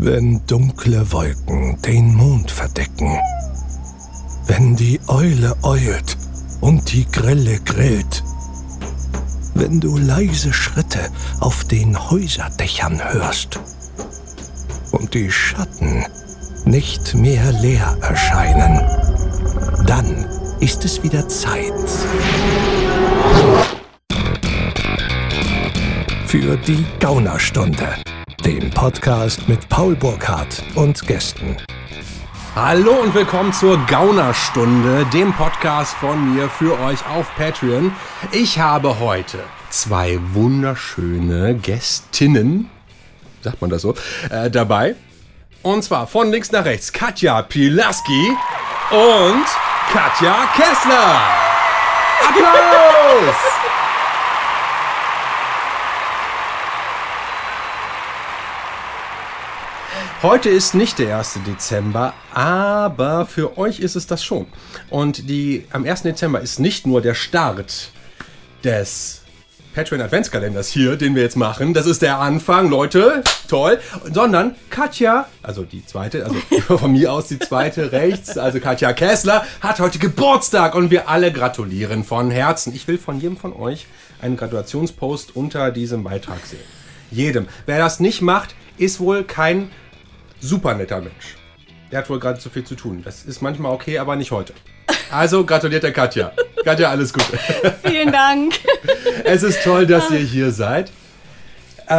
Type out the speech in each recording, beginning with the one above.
Wenn dunkle Wolken den Mond verdecken, wenn die Eule eult und die Grille grillt, wenn du leise Schritte auf den Häuserdächern hörst. Und die Schatten nicht mehr leer erscheinen, dann ist es wieder Zeit. Für die Gaunerstunde, den Podcast mit Paul Burkhardt und Gästen. Hallo und willkommen zur Gaunerstunde, dem Podcast von mir für euch auf Patreon. Ich habe heute zwei wunderschöne Gästinnen, sagt man das so, äh, dabei. Und zwar von links nach rechts Katja Pilaski und Katja Kessler. Applaus! Heute ist nicht der 1. Dezember, aber für euch ist es das schon. Und die, am 1. Dezember ist nicht nur der Start des Patreon Adventskalenders hier, den wir jetzt machen. Das ist der Anfang, Leute. Toll. Sondern Katja, also die zweite, also von mir aus die zweite rechts, also Katja Kessler, hat heute Geburtstag und wir alle gratulieren von Herzen. Ich will von jedem von euch einen Gratulationspost unter diesem Beitrag sehen. Jedem. Wer das nicht macht, ist wohl kein super netter Mensch. Der hat wohl gerade zu viel zu tun. Das ist manchmal okay, aber nicht heute. Also gratuliert der Katja. Katja, alles Gute. Vielen Dank. Es ist toll, dass ihr hier seid. Äh,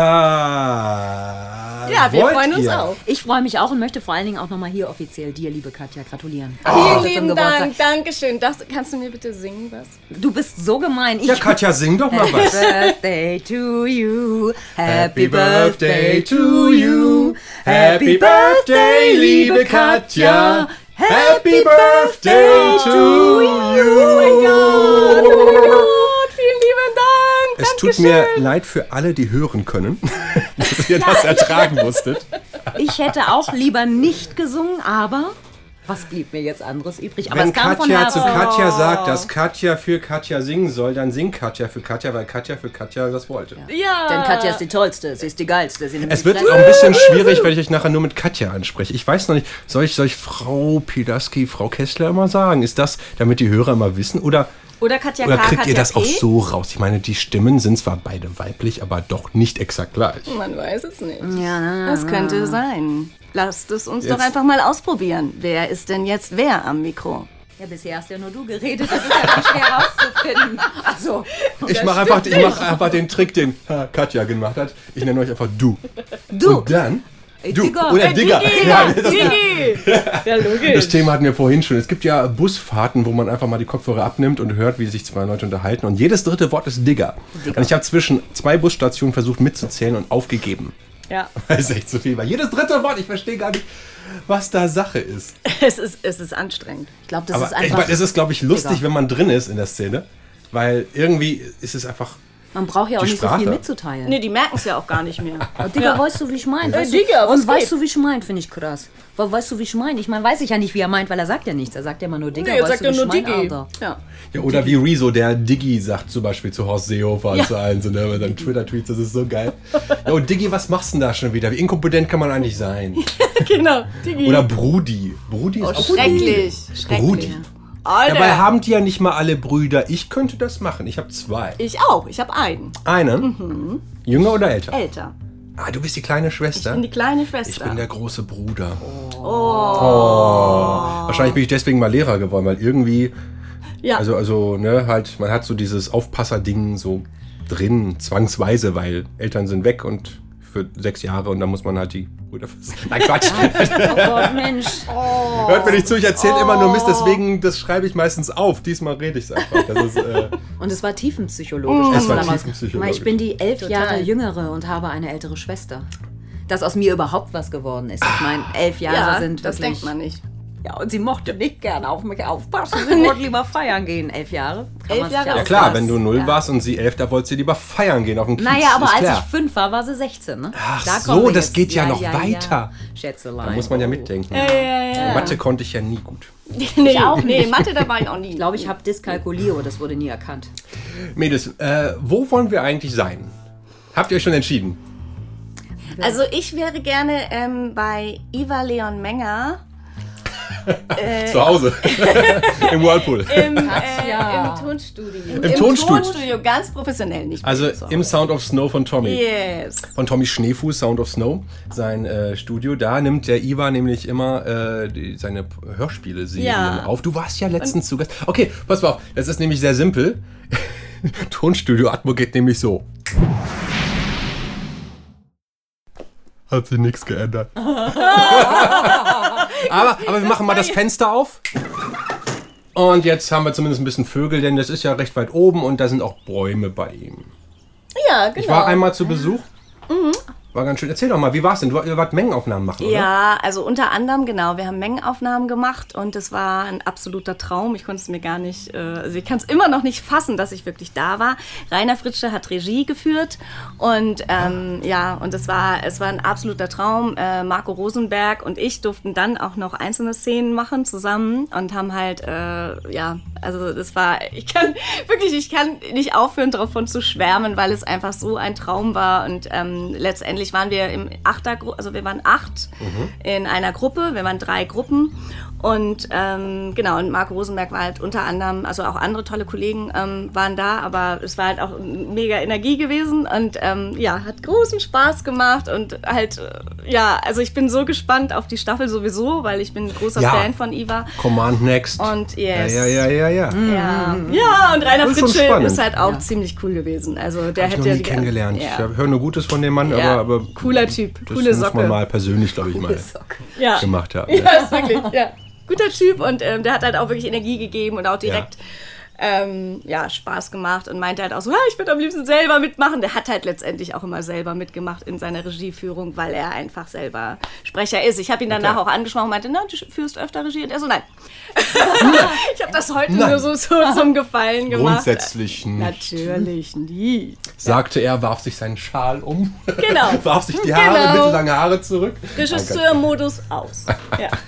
ja, wir freuen uns auch. Ich freue mich auch und möchte vor allen Dingen auch nochmal hier offiziell dir, liebe Katja, gratulieren. Vielen Also, zum lieben. Dank, Dankeschön. Das, kannst du mir bitte singen was? Du bist so gemein. Ich Ja, Katja, sing doch mal was. Birthday to you. Happy Birthday to you. Happy Birthday, liebe Katja. Happy Birthday to you. Vielen Dank. Es tut mir leid für alle, die hören können, dass ihr das ertragen musstet. Ich hätte auch lieber nicht gesungen, aber was blieb mir jetzt anderes übrig? Aber Wenn es kam von Katja zu Herzen. Katja sagt, dass Katja für Katja singen soll, dann singt Katja für Katja, weil Katja für Katja das wollte. Ja. Denn Katja ist die tollste, sie ist die geilste. Es wird auch ein bisschen schwierig, wenn ich euch nachher nur mit Katja anspreche. Ich weiß noch nicht, soll ich, soll ich Frau Pilaski, Frau Kessler immer sagen? Ist das, damit die Hörer immer wissen? Oder, Oder Katja oder K, kriegt Katja ihr das P? auch so raus? Ich meine, die Stimmen sind zwar beide weiblich, aber doch nicht exakt gleich. Man weiß es nicht. Ja, na, Das könnte sein. Lasst es uns doch Jetzt- einfach mal ausprobieren. Wer ist denn jetzt wer am Mikro? Ja, bisher hast ja nur du geredet. Das ist ja dann schwer rauszufinden. Also, Ich mache einfach, ich mach einfach den Trick, den Katja gemacht hat. Ich nenne euch einfach du. du. Und dann Ey, du. Digga. Oder Ey, Digga. Ja, das! Ja, logisch. das Thema hatten wir vorhin schon. Es gibt ja Busfahrten, wo man einfach mal die Kopfhörer abnimmt und hört, wie sich zwei Leute unterhalten. Und jedes dritte Wort ist Digger. Und ich habe zwischen zwei Busstationen versucht mitzuzählen und aufgegeben. Ja, Das ist echt zu viel. Weil jedes dritte Wort, ich verstehe gar nicht, was da Sache ist. es ist, es ist anstrengend. Ich glaube, das Aber ist ich einfach. meine, es ist, glaube ich, lustig, Digga. wenn man drin ist in der Szene. Weil irgendwie ist es einfach. Man braucht ja auch Die nicht so Sprache. viel mitzuteilen. Nee, die merken es ja auch gar nicht mehr. Digga, weißt du, wie ich meine? Weißt Digga, was und weißt geht? du, wie ich meine, finde ich krass. Weil, weißt du, wie ich meine? Ich meine, weiß ich ja nicht, wie er meint, weil er sagt ja nichts. Er sagt ja immer nur Digga, Nee, weißt sagt du, wie ich nur meine, Digi. Ja. Ja, oder wie Rezo, der Diggi sagt zum Beispiel zu Horst Seehofer Ja. und zu allen, so, ne, bei seinen Twitter-Tweets, das ist so geil. Ja, und Diggi, was machst du denn da schon wieder? Wie inkompetent kann man eigentlich sein? Genau, Digi. Oder Brudi. Brudi ist oh, auch schrecklich. Schrecklich. Brudi. Alter. Dabei haben die ja nicht mal alle Brüder. Ich könnte das machen. Ich habe zwei. ich auch. Ich habe einen. Einen? Jünger oder älter? Älter. Ah, du bist die kleine Schwester? Ich bin die kleine Schwester. Ich bin der große Bruder. Oh. Wahrscheinlich bin ich deswegen mal Lehrer geworden, weil irgendwie, ja. also, also, ne, halt, man hat so dieses Aufpasserding so drin, zwangsweise, weil Eltern sind weg und für sechs Jahre und dann muss man halt die Brüder versorgen. Nein, Quatsch. Oh Gott, Mensch. Hört mir nicht zu, ich erzähle immer nur Mist, deswegen, das schreibe ich meistens auf. Diesmal rede ich es einfach. Das ist, äh, Und es war tiefenpsychologisch. Es war tiefenpsychologisch. Ich bin die elf Total. Jahre jüngere und habe eine ältere Schwester. Dass aus mir überhaupt was geworden ist. Ich meine, elf Jahre ja, sind das denkt man nicht. Ja, und sie mochte nicht gerne auf mich aufpassen. Sie wollte lieber feiern gehen. Elf Jahre. Kann Elf Jahre auch- ja klar, wenn du null Ja. warst und sie elf, da wollte sie lieber feiern gehen auf dem Kiez. Naja, aber als klar. ich fünf war, war sie 16. Ne? Ach Da so, das jetzt. geht ja noch weiter. Schätzelein. Da muss man ja mitdenken. Ja, ja, ja. Mathe konnte ich ja nie gut. Nee, auch nee, nicht. Mathe dabei auch nie. Ich glaube, ich habe Dyskalkulie, aber das wurde nie erkannt. Mädels, äh, wo wollen wir eigentlich sein? Habt ihr euch schon entschieden? Also ich wäre gerne ähm, bei Iva Leon Menger Zu Hause. Im Whirlpool. im, äh, Ja. im Tonstudio. Im Tonstudio. Tonstudio, ganz professionell, nicht Also im Sound of Snow von Tommy. Yes. Von Tommy Schneefuß, Sound of Snow, sein äh, Studio. Da nimmt der Iva nämlich immer äh, die, seine Hörspiele-Serien Ja. auf. Du warst ja letztens zu Gast. Okay, pass mal auf. Das ist nämlich sehr simpel. Tonstudio Atmo geht nämlich so. Hat sich nichts geändert. aber, aber wir machen mal das Fenster auf. Und jetzt haben wir zumindest ein bisschen Vögel, denn das ist ja recht weit oben und da sind auch Bäume bei ihm. Ja, genau. Ich war einmal zu Besuch. War ganz schön. Erzähl doch mal, wie war es denn? Du, ihr wart Mengenaufnahmen machen, oder? Ja, also unter anderem, genau, wir haben Mengenaufnahmen gemacht und es war ein absoluter Traum. Ich konnte es mir gar nicht, äh, also ich kann es immer noch nicht fassen, dass ich wirklich da war. Rainer Fritsche hat Regie geführt und ähm, ja, und es war, es war ein absoluter Traum. Äh, Marco Rosenberg und ich durften dann auch noch einzelne Szenen machen zusammen und haben halt, äh, ja, also das war, ich kann wirklich, ich kann nicht aufhören, davon zu schwärmen, weil es einfach so ein Traum war und ähm, letztendlich waren wir im Achtergruppe, also wir waren acht in einer Gruppe, wir waren drei Gruppen und ähm, genau, und Marco Rosenberg war halt unter anderem, also auch andere tolle Kollegen ähm, waren da, aber es war halt auch mega Energie gewesen und ähm, ja, hat großen Spaß gemacht und halt, äh, ja, also ich bin so gespannt auf die Staffel sowieso, weil ich bin ein großer Ja. Fan von Iva. Command Next. Und yes. Ja, ja, ja, ja, ja. Ja, ja und Rainer Das Fritsche ist halt auch ziemlich cool gewesen. Also der Hab ich hätte noch ja nie kennengelernt. Ja. Ich höre nur Gutes von dem Mann, Ja, aber, aber cooler Typ, das coole muss Socke. man mal persönlich, glaube ich, mal ja. gemacht haben. Ja, ist wirklich, ja. Guter Typ und ähm, der hat halt auch wirklich Energie gegeben und auch direkt ähm, ja, Spaß gemacht und meinte halt auch so, ja, ich würde am liebsten selber mitmachen. Der hat halt letztendlich auch immer selber mitgemacht in seiner Regieführung, weil er einfach selber Sprecher ist. Ich habe ihn danach klar. auch angesprochen und meinte, na, du führst öfter Regie. Und er so, nein. ich habe das heute Nein. nur so, so zum Gefallen gemacht. Grundsätzlich nicht. Natürlich nie. Sagte er, warf sich seinen Schal um. Genau. warf sich die Haare, Genau. mittellange Haare zurück. Regisseurmodus aus. Ja.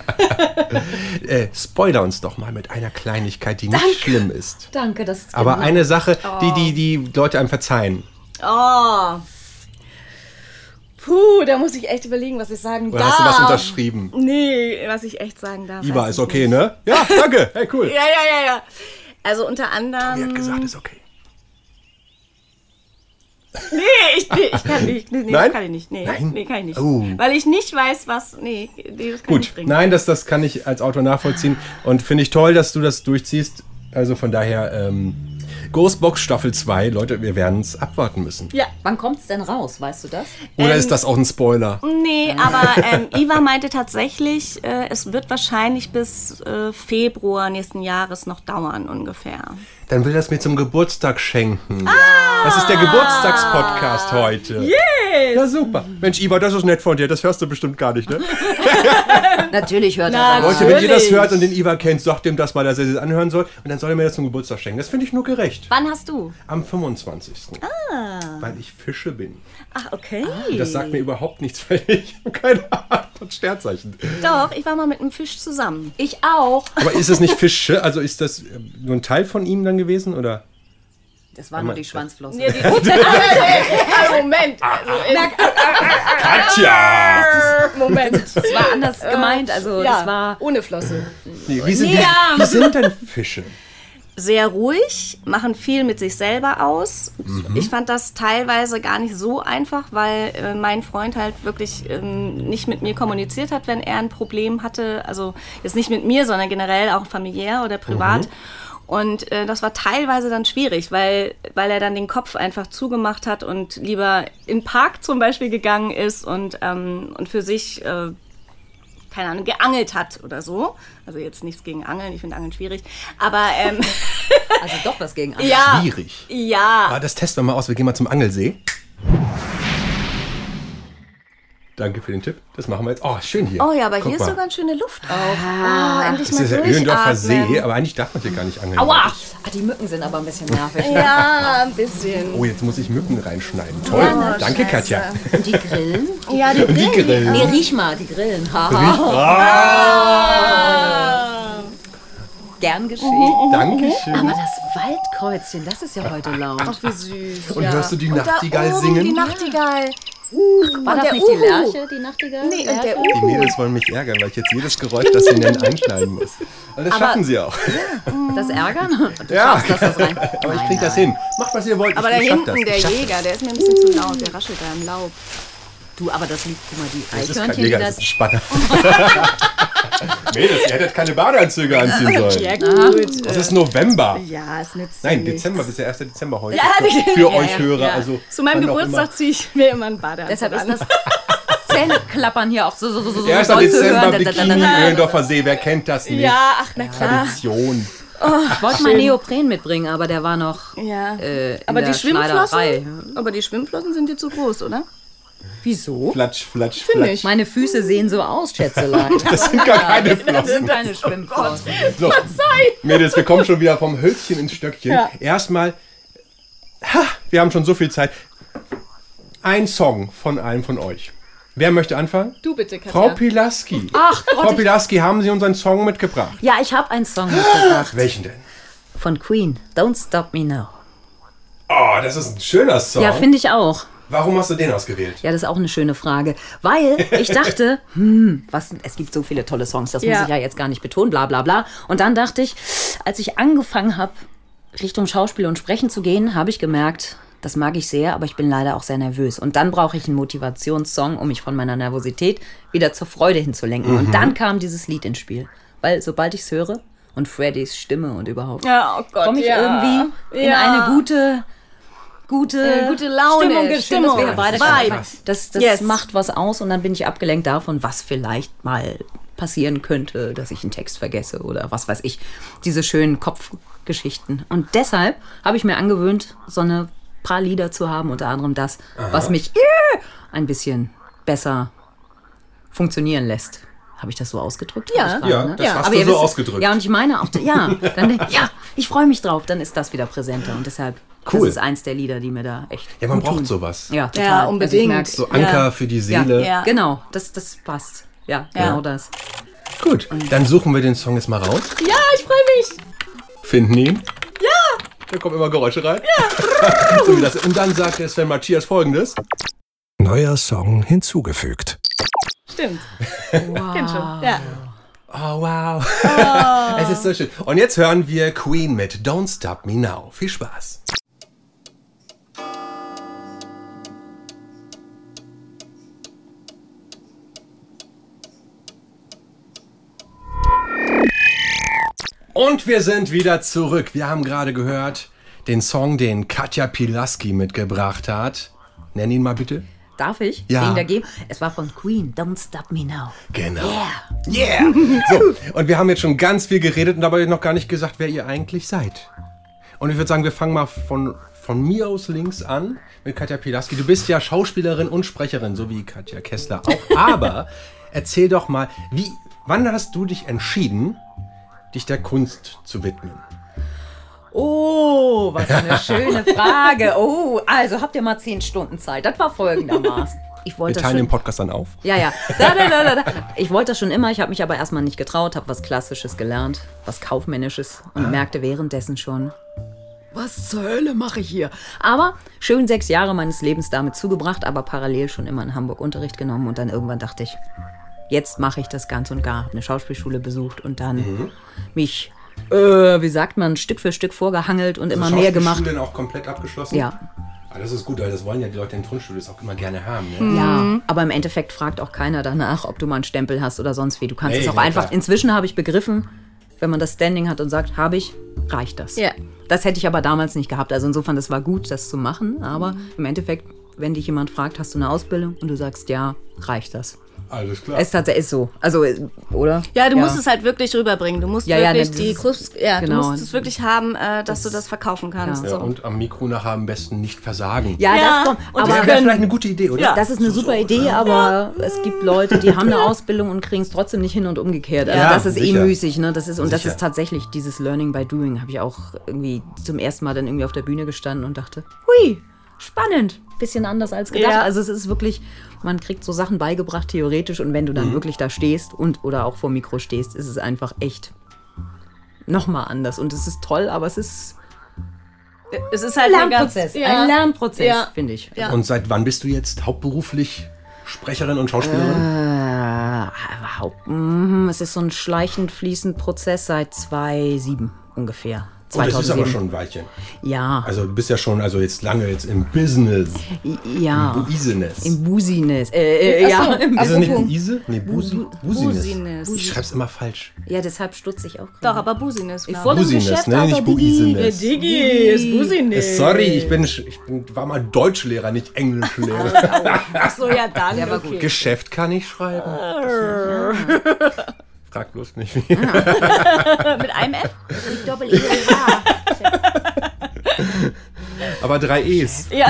Äh, spoiler uns doch mal mit einer Kleinigkeit, die nicht schlimm ist. Danke, das ist Aber genau- eine Sache, die, die die Leute einem verzeihen. Oh. Puh, da muss ich echt überlegen, was ich sagen Oder darf. hast du was unterschrieben? Nee, was ich echt sagen darf. Iba ist ich okay, nicht. ne? Ja, danke. Hey, cool. Ja, ja, ja, ja. Also unter anderem. Er hat gesagt, ist okay. Nee, ich, nee, ich kann nicht. Nee, nee, Nein? das kann ich nicht. Nee, Nein? nee kann ich nicht. Oh. Weil ich nicht weiß, was. Nee, nee das kann ich Gut, nicht bringen. nein, das, das kann ich als Autor nachvollziehen. Und finde ich toll, dass du das durchziehst. Also von daher, ähm, Ghostbox Staffel 2, Leute, wir werden es abwarten müssen. Ja. Wann kommt's denn raus, weißt du das? Oder Ähm, ist das auch ein Spoiler? Nee, aber ähm, Iva meinte tatsächlich, äh, es wird wahrscheinlich bis äh, Februar nächsten Jahres noch dauern ungefähr. Dann will er es mir zum Geburtstag schenken. Ah! Das ist der Geburtstagspodcast heute. Yes! Ja, super. Mensch, Iva, das ist nett von dir. Das hörst du bestimmt gar nicht, ne? Natürlich hört er rein. Leute, wenn ihr das hört und den Iva kennt, sagt ihm das mal, dass er es anhören soll. Und dann soll er mir das zum Geburtstag schenken. Das finde ich nur gerecht. Wann hast du? Am 25. Ah. Weil ich Fische bin. Ach, okay. Das sagt mir überhaupt nichts, weil ich habe keine Art von Sternzeichen. Doch, ich war mal mit einem Fisch zusammen. Ich auch. Aber ist es nicht Fische? Also ist das äh, nur ein Teil von ihm dann gewesen? Oder? Das war nur die Schwanzflosse. Ja, die Ah, Moment. Also, Katja! Moment. Das war anders gemeint. Also Ja, das war. ohne Flosse. Nee, wie, sind Ja. wie sind denn Fische? Sehr ruhig, machen viel mit sich selber aus. Ich fand das teilweise gar nicht so einfach, weil äh, mein Freund halt wirklich ähm, nicht mit mir kommuniziert hat, wenn er ein Problem hatte. Also jetzt nicht mit mir, sondern generell auch familiär oder privat. Und äh, das war teilweise dann schwierig, weil, weil er dann den Kopf einfach zugemacht hat und lieber in den Park zum Beispiel gegangen ist und, ähm, und für sich, äh, keine Ahnung, geangelt hat oder so. Also jetzt nichts gegen Angeln, ich finde Angeln schwierig. Aber ähm, Also doch was gegen andere. ja. Schwierig. Ja. Ah, das testen wir mal aus. Wir gehen mal zum Angelsee. Danke für den Tipp. Das machen wir jetzt. Oh, schön hier. Oh ja, aber Guck hier ist mal. so ganz schöne Luft auch. Oh, endlich Das mal ist ja Öhlendorfer. See, aber eigentlich darf man hier gar nicht angeln. Aua! Ah, die Mücken sind aber ein bisschen nervig. Ja, ein bisschen. Oh, jetzt muss ich Mücken reinschneiden. Toll. Ja, Danke, scheiße. Katja. Und die Grillen? Ja, die Die Grillen. Nee, riech mal, die Grillen. Haha. Gern geschehen. Dankeschön. Aber das Waldkreuzchen, das ist ja heute laut. Ach, wie süß. Und ja. hörst du die Und da Nachtigall oben singen? Die Nachtigall. War das der nicht die Uhu. Lerche, die Nachtigall? Nee, und der Lerche? Die Mädels wollen mich ärgern, weil ich jetzt jedes Geräusch, das sie nennen, einschneiden muss. Und das Aber- schaffen sie auch. Das Ärgern? Du Ja. schaffst das, das rein. Aber ich krieg das hin. Macht, was ihr wollt. Aber ich, da ich das. hinten, der Jäger, der ist mir ein bisschen zu laut. Der raschelt da im Laub. Du, aber das liegt, guck mal, die Das ist kein Eichhörnchen, Jäger, das das... ist ein Spanner. Mädels, ihr hättet keine Badeanzüge anziehen sollen. gut. Es ist November. Ja, es nützt Nein. Dezember, bis der 1. Dezember heute. Ja, für, ja, euch ja, Hörer. ja. Also, Zu meinem Geburtstag ziehe ich mir immer einen Badeanzug Deshalb an. ist das Zähneklappern hier auch so, so, so, so immer. 1. doll zu Dezember, hören. Bikini. Öhlendorfer See, wer kennt das nicht? Ja, ach, na klar. Tradition. Ich wollte mal Neopren mitbringen, aber der war noch Ja. äh, in aber der die. Schwimmflossen? Aber die Schwimmflossen sind dir zu groß, oder? Wieso? Flatsch, flatsch, Finde flatsch. ich. Meine Füße sehen so aus, Schätzelein. Das sind gar keine Das Flossen. sind keine Schwimmflossen. So, Mädels, wir kommen schon wieder vom Hölzchen ins Stöckchen. Ja. Erstmal, ha, wir haben schon so viel Zeit. Ein Song von einem von euch. Wer möchte anfangen? Du bitte, Katja. Frau Pilaski. Ach Gott, Frau Pilaski, haben Sie unseren Song mitgebracht? Ja, ich habe einen Song mitgebracht. Welchen denn? Von Queen. Don't Stop Me Now. Oh, das ist ein schöner Song. Ja, finde ich auch. Warum hast du den ausgewählt? Ja, das ist auch eine schöne Frage. Weil ich dachte, hm, was, es gibt so viele tolle Songs, das muss Ja. ich ja jetzt gar nicht betonen, bla bla bla. Und dann dachte ich, als ich angefangen habe, Richtung Schauspiel und Sprechen zu gehen, habe ich gemerkt, das mag ich sehr, aber ich bin leider auch sehr nervös. Und dann brauche ich einen Motivationssong, um mich von meiner Nervosität wieder zur Freude hinzulenken. Und dann kam dieses Lied ins Spiel. Weil sobald ich es höre und Freddys Stimme und überhaupt, Ja, oh Gott, komme ich ja. irgendwie in Ja. eine gute, gute, Äh, gute Laune, Stimmung. Schön, Stimmung, dass wir beide Vibe. Das, das Yes. macht was aus und dann bin ich abgelenkt davon, was vielleicht mal passieren könnte, dass ich einen Text vergesse oder was weiß ich. Diese schönen Kopfgeschichten. Und deshalb habe ich mir angewöhnt, so eine paar Lieder zu haben, unter anderem das, was mich äh, ein bisschen besser funktionieren lässt. Habe ich das so ausgedrückt? Ja. Gerade, Ja, ne? das hast Aber du so wisst- ausgedrückt. Ja, und ich meine auch, ja, dann, ja, ich freue mich drauf, dann ist das wieder präsenter und deshalb, Cool. das ist eins der Lieder, die mir da echt Ja, man gut braucht tun. sowas. Ja, total. Ja, Also unbedingt. merk- So Anker für die Seele. Ja. Genau, das, das passt. Ja, genau das. Gut, dann suchen wir den Song jetzt mal raus. Ja, ich freue mich. Finden ihn. Ja. Da kommen immer Geräusche rein. Ja. so wie das. Und dann sagt der Sven Matthias folgendes. Neuer Song hinzugefügt. Stimmt. Kennt schon. Ja. Oh, wow. es ist so schön. Und jetzt hören wir Queen mit Don't Stop Me Now. Viel Spaß. Und wir sind wieder zurück. Wir haben gerade gehört den Song, den Katja Pilaski mitgebracht hat. Nenn ihn mal bitte. Darf ich? Ja. Ge es war von Queen, Don't Stop Me Now. Genau. Yeah. Yeah! So, und wir haben jetzt schon ganz viel geredet und dabei noch gar nicht gesagt, wer ihr eigentlich seid. Und ich würde sagen, wir fangen mal von, von mir aus links an mit Katja Pilaski. Du bist ja Schauspielerin und Sprecherin, so wie Katja Kessler auch. Aber erzähl doch mal, wie, wann hast du dich entschieden, dich der Kunst zu widmen? Oh, was eine schöne Frage. Oh, also habt ihr mal zehn Stunden Zeit. Das war folgendermaßen. Ich Wir wollte teilen schon, den Podcast dann auf. Ja, ja. Da, da, da. Ich wollte das schon immer, ich habe mich aber erstmal nicht getraut, habe was Klassisches gelernt, was Kaufmännisches und merkte währenddessen schon, was zur Hölle mache ich hier? Aber schön sechs Jahre meines Lebens damit zugebracht, aber parallel schon immer in Hamburg Unterricht genommen und dann irgendwann dachte ich, jetzt mache ich das ganz und gar. Eine Schauspielschule besucht und dann mich, äh, wie sagt man, Stück für Stück vorgehangelt und immer mehr gemacht. Schauspielschule auch komplett abgeschlossen? Ja. Ah, das ist gut, weil das wollen ja die Leute in Tonstudios auch immer gerne haben. Ne? Ja, aber im Endeffekt fragt auch keiner danach, ob du mal einen Stempel hast oder sonst wie. Du kannst Nee, es auch na einfach. klar. Inzwischen habe ich begriffen, wenn man das Standing hat und sagt, habe ich, reicht das. Ja. Das hätte ich aber damals nicht gehabt. Also insofern, das war gut, das zu machen. Aber im Endeffekt, wenn dich jemand fragt, hast du eine Ausbildung und du sagst ja, reicht das. Alles klar. Es ist tatsächlich ist so. Also, oder? Ja, du musst es halt wirklich rüberbringen. Du musst Ja, ja, wirklich das die ist- Krux, ja, genau. du musst es wirklich haben, äh, dass du das verkaufen kannst. Ja. ja, So. und am Mikro nachher am besten nicht versagen. Ja, Ja, das kommt. und Aber das Das wäre vielleicht eine gute Idee, oder? Ja. Das ist eine super Idee, aber es gibt Leute, die haben eine Ausbildung und kriegen es trotzdem nicht hin und umgekehrt. Also Ja, das ist sicher. eh müßig, ne? Das ist, und das Sicher. ist tatsächlich dieses Learning by Doing. Habe ich auch irgendwie zum ersten Mal dann irgendwie auf der Bühne gestanden und dachte, hui, spannend. Bisschen anders als gedacht. Ja. Also es ist wirklich, man kriegt so Sachen beigebracht, theoretisch, und wenn du dann wirklich da stehst und oder auch vor dem Mikro stehst, ist es einfach echt nochmal anders. Und es ist toll, aber es ist Es ist halt Lernprozess. ganz- ja. Ein Lernprozess, Ja. finde ich. Ja. Und seit wann bist du jetzt hauptberuflich Sprecherin und Schauspielerin? Äh, mm, es ist so ein schleichend fließend Prozess seit 2007 ungefähr. Oh, das ist aber 2007. schon ein Weilchen. Ja, Also du bist ja schon, also jetzt lange jetzt im Business. ja. Business. Im Business. Äh, äh, ja, im das nicht Apropos- Ise? Nee, Busi. Business. Business. Ich schreib's immer falsch. ja, deshalb stutze ich auch. Doch, gerade. aber Business. Ich vor dem Business, Geschäft ne? Nicht Business. Digi ist Business. Sorry, ich bin, ich bin, war mal Deutschlehrer, nicht Englischlehrer. Ach so, ja, dann. Der war okay. gut. Geschäft kann ich schreiben. Frag bloß nicht wie. Mit einem F? Doppel E. Aber drei E's. Ja.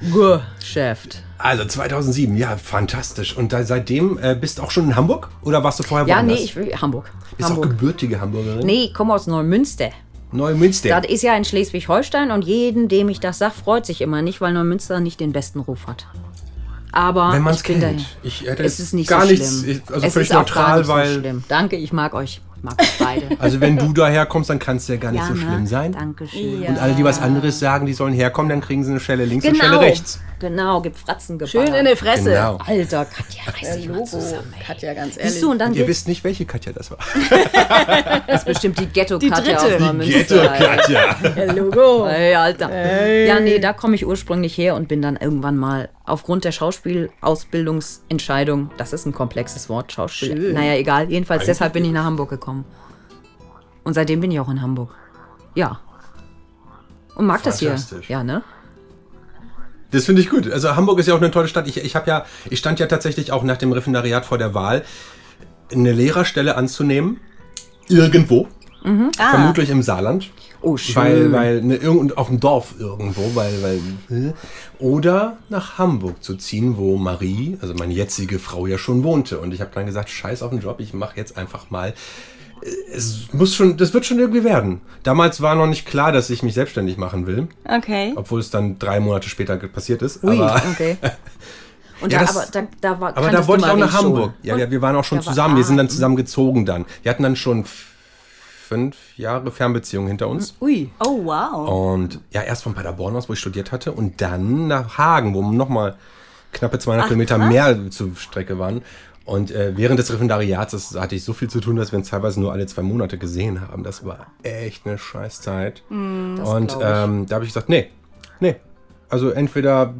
Geschäft. Also 2007, ja, fantastisch. Und da, seitdem äh, bist du auch schon in Hamburg? Oder warst du vorher Ja, nee, woanders? ich will Hamburg. Bist du auch Hamburg. gebürtige Hamburgerin? Nee, ich komme aus Neumünster. Neumünster. Das ist ja in Schleswig-Holstein und jeden, dem ich das sage, freut sich immer nicht, weil Neumünster nicht den besten Ruf hat. Aber Wenn man es kennt. dahin. Ich hätte Es ist nicht gar so nichts, schlimm. ich- also es völlig ist auch gar neutral, nicht so weil. schlimm. Danke, ich mag euch. Ich mag euch beide. Also wenn du daher kommst, dann kann es ja gar nicht so ne? schlimm sein. Dankeschön. Und alle, die was anderes sagen, die sollen herkommen, dann kriegen sie eine Schelle links und eine Genau. Schelle rechts. Genau, gibt Fratzen Schön in der Fresse. Genau. Alter, Katja, reiß dich mal zusammen. ey. Katja, ganz ehrlich. Siehst du, und dann Und ihr wisst nicht, welche Katja das war. das bestimmt die Ghetto-Katja dritte. aus Die Neumünster. ey. Katja. Logo. Ey, Alter. Ja, nee, da komme ich ursprünglich her und bin dann irgendwann mal aufgrund der Schauspielausbildungsentscheidung, das ist ein komplexes Wort, Schauspiel. Schön. Naja, egal. Jedenfalls deshalb bin ich nach Hamburg gekommen. Und seitdem bin ich auch in Hamburg. Ja. Und mag das hier. Ja, ne? Das finde ich gut. Also Hamburg ist ja auch eine tolle Stadt. Ich, ich habe ja, ich stand ja tatsächlich auch nach dem Referendariat vor der Wahl, eine Lehrerstelle anzunehmen. Irgendwo. Vermutlich im Saarland. Oh, schön. Weil, weil, ne, irgend, auf dem Dorf irgendwo, weil, weil, äh, oder nach Hamburg zu ziehen, wo Marie, also meine jetzige Frau, ja schon wohnte. Und ich habe dann gesagt, scheiß auf den Job, ich mache jetzt einfach mal. Es muss schon, das wird schon irgendwie werden. Damals war noch nicht klar, dass ich mich selbstständig machen will, Okay. obwohl es dann drei Monate später passiert ist. Ui, aber okay. Und Ja, da, das- aber da, da war aber da wollte ich auch nach. Hamburg. Ja, ja, wir waren auch schon Da war- zusammen. wir sind dann ah, zusammen gezogen dann. Wir hatten dann schon fünf Jahre Fernbeziehung hinter uns. Ui. Oh, wow. Und ja, erst von Paderborn aus, wo ich studiert hatte, und dann nach Hagen, wo nochmal knappe 200 Ach, Kilometer krass. mehr zur Strecke waren. Und äh, während des Referendariats das hatte ich so viel zu tun, dass wir uns teilweise nur alle zwei Monate gesehen haben. Das war echt eine Scheißzeit. Hm, und ich. ähm, da habe ich gesagt, nee, nee. Also entweder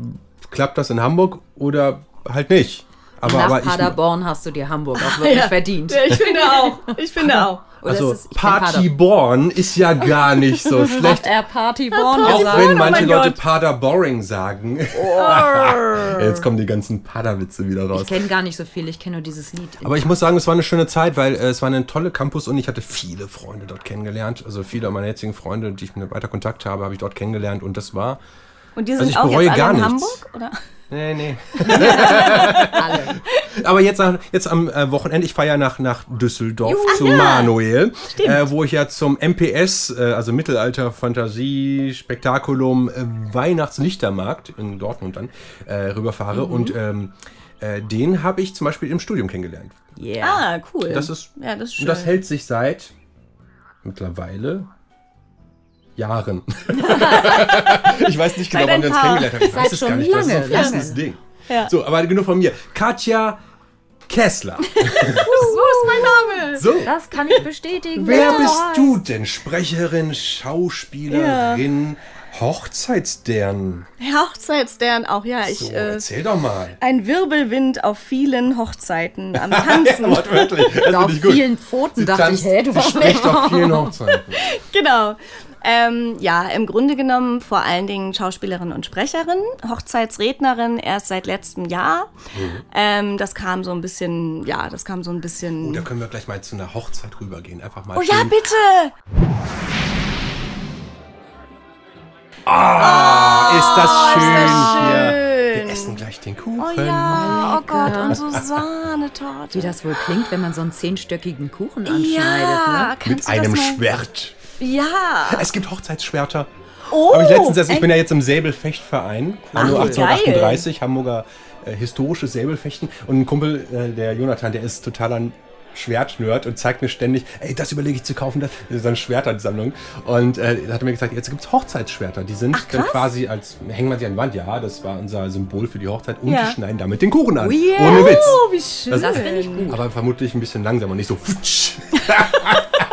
klappt das in Hamburg oder halt nicht. Aber, Nach aber ich, Paderborn hast du dir Hamburg auch wirklich verdient. Ja, ich finde auch. Ich finde auch. Oder also ist es- Partyborn ist ja gar nicht so schlecht. Hat er Partyborn Auch gesagt? wenn manche mein Leute Gott. Paderboring sagen. Jetzt kommen die ganzen Paderwitze wieder raus. Ich kenne gar nicht so viel, ich kenne nur dieses Lied. Aber ich muss sagen, es war eine schöne Zeit, weil äh, es war eine tolle Campus und ich hatte viele Freunde dort kennengelernt. Also viele meiner jetzigen Freunde, die ich mit weiter Kontakt habe, habe ich dort kennengelernt und das war. Und die Also sind ich auch jetzt alle in nichts. Hamburg? Oder? Nee, nee. alle. Aber jetzt, jetzt am äh, Wochenende, ich fahre ja nach, nach Düsseldorf zu Manuel, äh, wo ich ja zum MPS, äh, also Mittelalter Fantasie Spektakulum äh, Weihnachtslichtermarkt in Dortmund dann äh, rüberfahre und ähm, äh, den habe ich zum Beispiel im Studium kennengelernt. Yeah. Ah, cool. Das ist, ja, das ist schön. und das hält sich seit mittlerweile Jahren. ich weiß nicht genau, wann wir uns kennengelernt haben. Ich weiß es gar nicht. Das ist so ein lange, lange. Ding. Ja. So, aber genug von mir. Katja Kessler. so ist mein Name. So. Das kann ich bestätigen. Wer bist du denn? Sprecherin, Schauspielerin, Hochzeitsstern. Hochzeitsstern auch, ja. Ich, So, äh, erzähl doch mal. ein Wirbelwind auf vielen Hochzeiten am Tanzen. Wortwörtlich. Das Auf finde ich gut. vielen Pfoten Sie dachte tanzt, ich, hä, du warst auf vielen Hochzeiten. genau. Ähm, ja, im Grunde genommen vor allen Dingen Schauspielerin und Sprecherin, Hochzeitsrednerin erst seit letztem Jahr. Mhm. Ähm, das kam so ein bisschen, ja, das kam so ein bisschen. Oh, da können wir gleich mal zu einer Hochzeit rübergehen. Einfach mal Oh ja, schön- bitte! Ah, ist das schön ist das hier. schön. Wir essen gleich den Kuchen. Oh ja, oh Gott, und so Sahnetorte. Wie das wohl klingt, wenn man so einen zehnstöckigen Kuchen anschneidet. ja, Ne? Mit einem Schwert. Ja. Es gibt Hochzeitsschwerter. Oh, Habe ich letztens erst, ich bin ja jetzt im Säbelfechtverein, Anno wie 1838, Hamburger äh, historisches Säbelfechten. Und ein Kumpel, äh, der Jonathan, der ist totaler Schwertnerd und zeigt mir ständig, ey, das überlege ich zu kaufen, das das ist eine Schwertersammlung. Und äh, hat er mir gesagt, jetzt gibt es Hochzeitsschwerter. Die sind Ach, dann krass. quasi als, hängen wir sie an die Wand, ja, das war unser Symbol für die Hochzeit und Ja. die schneiden damit den Kuchen an. Oh, yeah. Ohne Witz. Oh, wie schön. Das finde ich gut. Aber vermutlich ein bisschen langsamer, nicht so.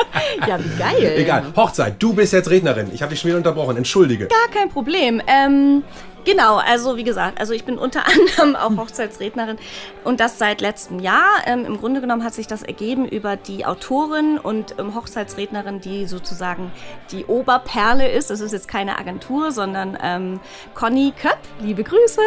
Ja, wie geil. Egal. Hochzeit, du bist jetzt Rednerin. Ich habe dich schon wieder unterbrochen. Entschuldige. Gar kein Problem. Ähm, genau, also wie gesagt, also ich bin unter anderem auch Hochzeitsrednerin und das seit letztem Jahr. Ähm, Im Grunde genommen hat sich das ergeben über die Autorin und ähm, Hochzeitsrednerin, die sozusagen die Oberperle ist. Das ist jetzt keine Agentur, sondern ähm, Conny Köpp. Liebe Grüße,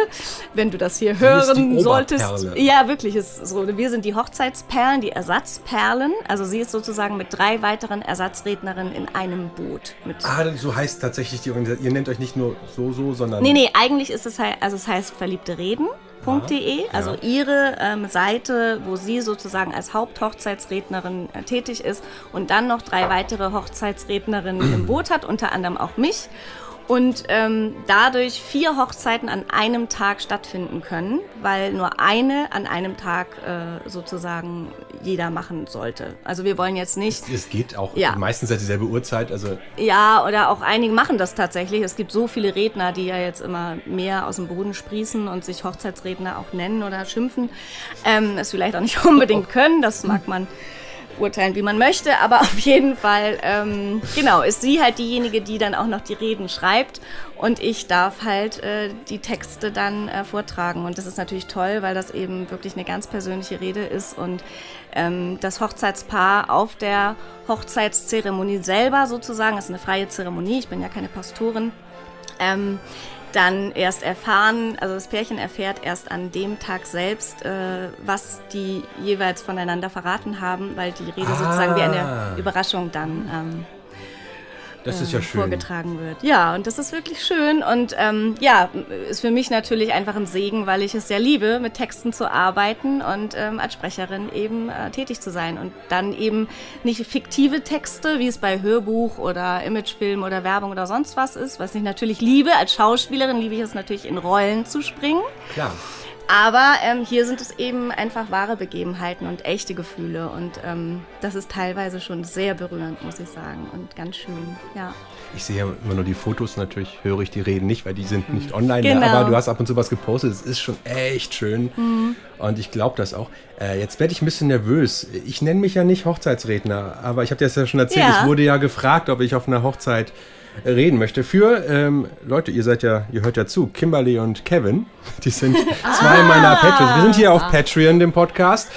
wenn du das hier hören solltest. Ja, wirklich ist so. Wir sind die Hochzeitsperlen, die Ersatzperlen. Also sie ist sozusagen mit drei weiteren Ersatzrednerinnen in einem Boot. Ah, so heißt tatsächlich die Organisation. Ihr nennt euch nicht nur so, so, sondern. Nee, nee, eigentlich ist es halt, also es heißt verliebte Reden.de, also ihre ähm, Seite, wo sie sozusagen als Haupthochzeitsrednerin äh, tätig ist und dann noch drei weitere Hochzeitsrednerinnen im Boot hat, unter anderem auch mich. Und ähm, dadurch vier Hochzeiten an einem Tag stattfinden können, weil nur eine an einem Tag äh, sozusagen jeder machen sollte. Also wir wollen jetzt nicht Es geht auch Ja. meistens at dieselbe Uhrzeit. Also ja, oder auch einige machen das tatsächlich. Es gibt so viele Redner, die ja jetzt immer mehr aus dem Boden sprießen und sich Hochzeitsredner auch nennen oder schimpfen. Ähm, es vielleicht auch nicht unbedingt können, das mag man urteilen, wie man möchte, aber auf jeden Fall, ähm, genau, ist sie halt diejenige, die dann auch noch die Reden schreibt und ich darf halt äh, die Texte dann äh, vortragen. Und das ist natürlich toll, weil das eben wirklich eine ganz persönliche Rede ist und ähm, das Hochzeitspaar auf der Hochzeitszeremonie selber sozusagen, das ist eine freie Zeremonie, ich bin ja keine Pastorin, ähm, dann erst erfahren, also das Pärchen erfährt erst an dem Tag selbst, äh, was die jeweils voneinander verraten haben, weil die Rede Ah. sozusagen wie eine Überraschung dann ähm, das ist ja äh, schön. vorgetragen wird. Ja, und das ist wirklich schön und ähm, ja, ist für mich natürlich einfach ein Segen, weil ich es sehr liebe, mit Texten zu arbeiten und ähm, als Sprecherin eben äh, tätig zu sein und dann eben nicht fiktive Texte, wie es bei Hörbuch oder Imagefilm oder Werbung oder sonst was ist, was ich natürlich liebe. Als Schauspielerin liebe ich es natürlich in Rollen zu springen. Klar. Aber ähm, hier sind es eben einfach wahre Begebenheiten und echte Gefühle. Und ähm, das ist teilweise schon sehr berührend, muss ich sagen. Und ganz schön, ja. Ich sehe ja immer nur die Fotos, natürlich höre ich die Reden nicht, weil die sind nicht online. Genau. Aber du hast ab und zu was gepostet. Es ist schon echt schön. Und ich glaube das auch. Äh, jetzt werde ich ein bisschen nervös. Ich nenne mich ja nicht Hochzeitsredner, aber ich habe dir das ja schon erzählt. Ja. Ich wurde ja gefragt, ob ich auf einer Hochzeit reden möchte. Für, ähm, Leute, ihr seid ja, ihr hört ja zu, Kimberly und Kevin. Die sind zwei meiner Patreons. Wir sind hier auf Patreon, dem Podcast.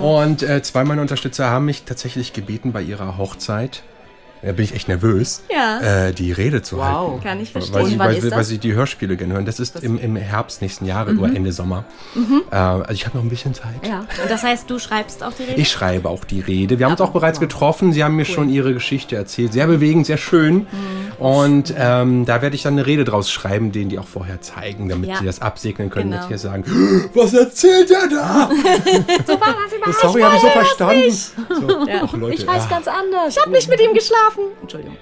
Und äh, zwei meiner Unterstützer haben mich tatsächlich gebeten, bei ihrer Hochzeit, da bin ich echt nervös, Ja. äh, die Rede zu Wow. halten. Kann ich Weil verstehen. sie, wann weil, sie- das? weil sie die Hörspiele gerne hören. Das ist im, im Herbst nächsten Jahres oder Ende Sommer. Äh, also ich habe noch ein bisschen Zeit. Ja. Und das heißt, du schreibst auch die Rede? Ich schreibe auch die Rede. Wir haben uns auch bereits getroffen. Sie haben mir schon ihre Geschichte erzählt. Sehr bewegend, sehr schön. Und ähm, da werde ich dann eine Rede draus schreiben, denen die auch vorher zeigen, damit Ja. sie das absegnen können, Genau. dass hier sagen, was erzählt er da? So war das überhaupt Sorry, habe ich so verstanden. So, Ja. ach, Leute, Ich heiße ja. ganz anders. Ich habe nicht mit ihm geschlafen. Entschuldigung.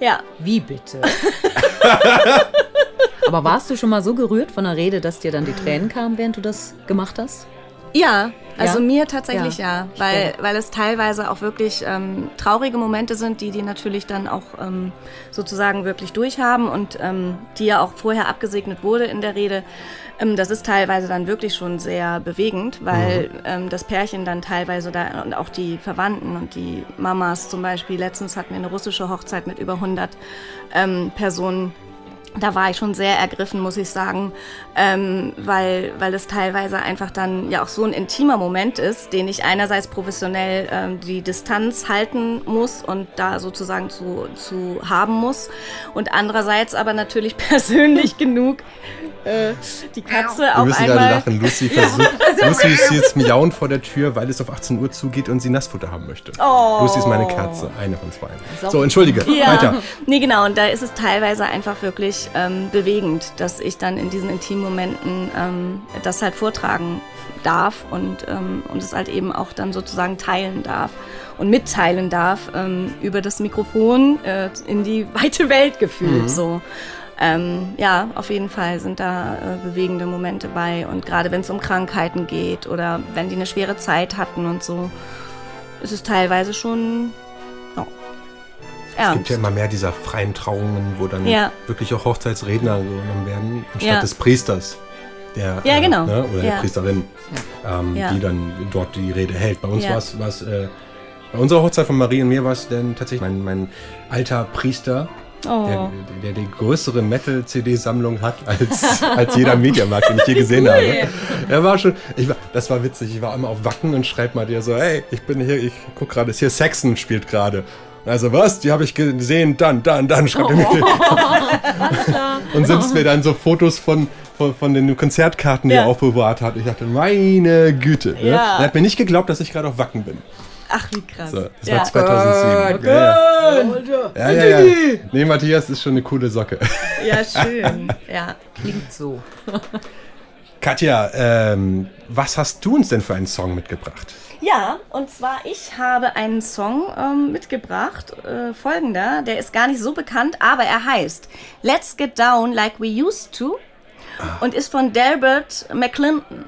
Ja, Wie bitte? Aber warst du schon mal so gerührt von der Rede, dass dir dann die Tränen kamen, während du das gemacht hast? Ja, also Ja? mir tatsächlich Ja, ja, weil, weil es teilweise auch wirklich ähm, traurige Momente sind, die die natürlich dann auch ähm, sozusagen wirklich durchhaben und ähm, die ja auch vorher abgesegnet wurde in der Rede. Ähm, das ist teilweise dann wirklich schon sehr bewegend, weil ähm, das Pärchen dann teilweise da und auch die Verwandten und die Mamas zum Beispiel, letztens hatten wir eine russische Hochzeit mit über 100 ähm, Personen da war ich schon sehr ergriffen, muss ich sagen, ähm, weil, weil es teilweise einfach dann ja auch so ein intimer Moment ist, den ich einerseits professionell ähm, die Distanz halten muss und da sozusagen zu, zu haben muss und andererseits aber natürlich persönlich genug äh, die Katze Wir auf müssen gerade einmal... lachen. Lucy versucht, Lucy ist jetzt miauen vor der Tür, weil es auf 18 Uhr zugeht und sie Nassfutter haben möchte. Oh. Lucy ist meine Katze, eine von zwei. So, entschuldige, Ja, weiter. nee, genau. Und da ist es teilweise einfach wirklich ähm, bewegend, dass ich dann in diesen intimen Momenten ähm, das halt vortragen darf und, ähm, und es halt eben auch dann sozusagen teilen darf und mitteilen darf ähm, über das Mikrofon äh, in die weite Welt gefühlt so. ähm, ja, auf jeden Fall sind da äh, bewegende Momente bei. Und gerade wenn es um Krankheiten geht oder wenn die eine schwere Zeit hatten und so, ist es teilweise schon Es ernst. gibt ja immer mehr dieser freien Trauungen, wo dann Ja. wirklich auch Hochzeitsredner genommen werden, anstatt Ja. des Priesters. Der, Ja, äh, genau. Ne, oder der. Priesterin, ähm, die dann dort die Rede hält. Bei uns war es, äh, bei unserer Hochzeit von Marie und mir war es dann tatsächlich mein, mein alter Priester, Oh. der, der die größere Metal-CD-Sammlung hat als, als jeder Mediamarkt, den ich je gesehen habe. Er war schon, ich war, das war witzig, ich war einmal auf Wacken und schreibt mal dir so, hey, ich bin hier, ich guck gerade, ist hier Saxon spielt gerade. Also was? Die habe ich gesehen, dann, dann, dann, schreibt er mir. und selbst mir dann so Fotos von, von, von den Konzertkarten, die Ja. er aufbewahrt hat. Ich dachte, meine Güte. Ne? Ja. Er hat mir nicht geglaubt, dass ich gerade auf Wacken bin. Ach, wie krass. So, das ja. war 2007. Ja, ja. Ja, ja, ja. Nee, Matthias ist schon eine coole Socke. ja, schön. Ja. Klingt so. Katja, ähm, was hast du uns denn für einen Song mitgebracht? Ja, und zwar ich habe einen Song ähm, mitgebracht, äh, folgender, der ist gar nicht so bekannt, aber er heißt Let's Get Down Like We Used To und ist von Delbert McClinton.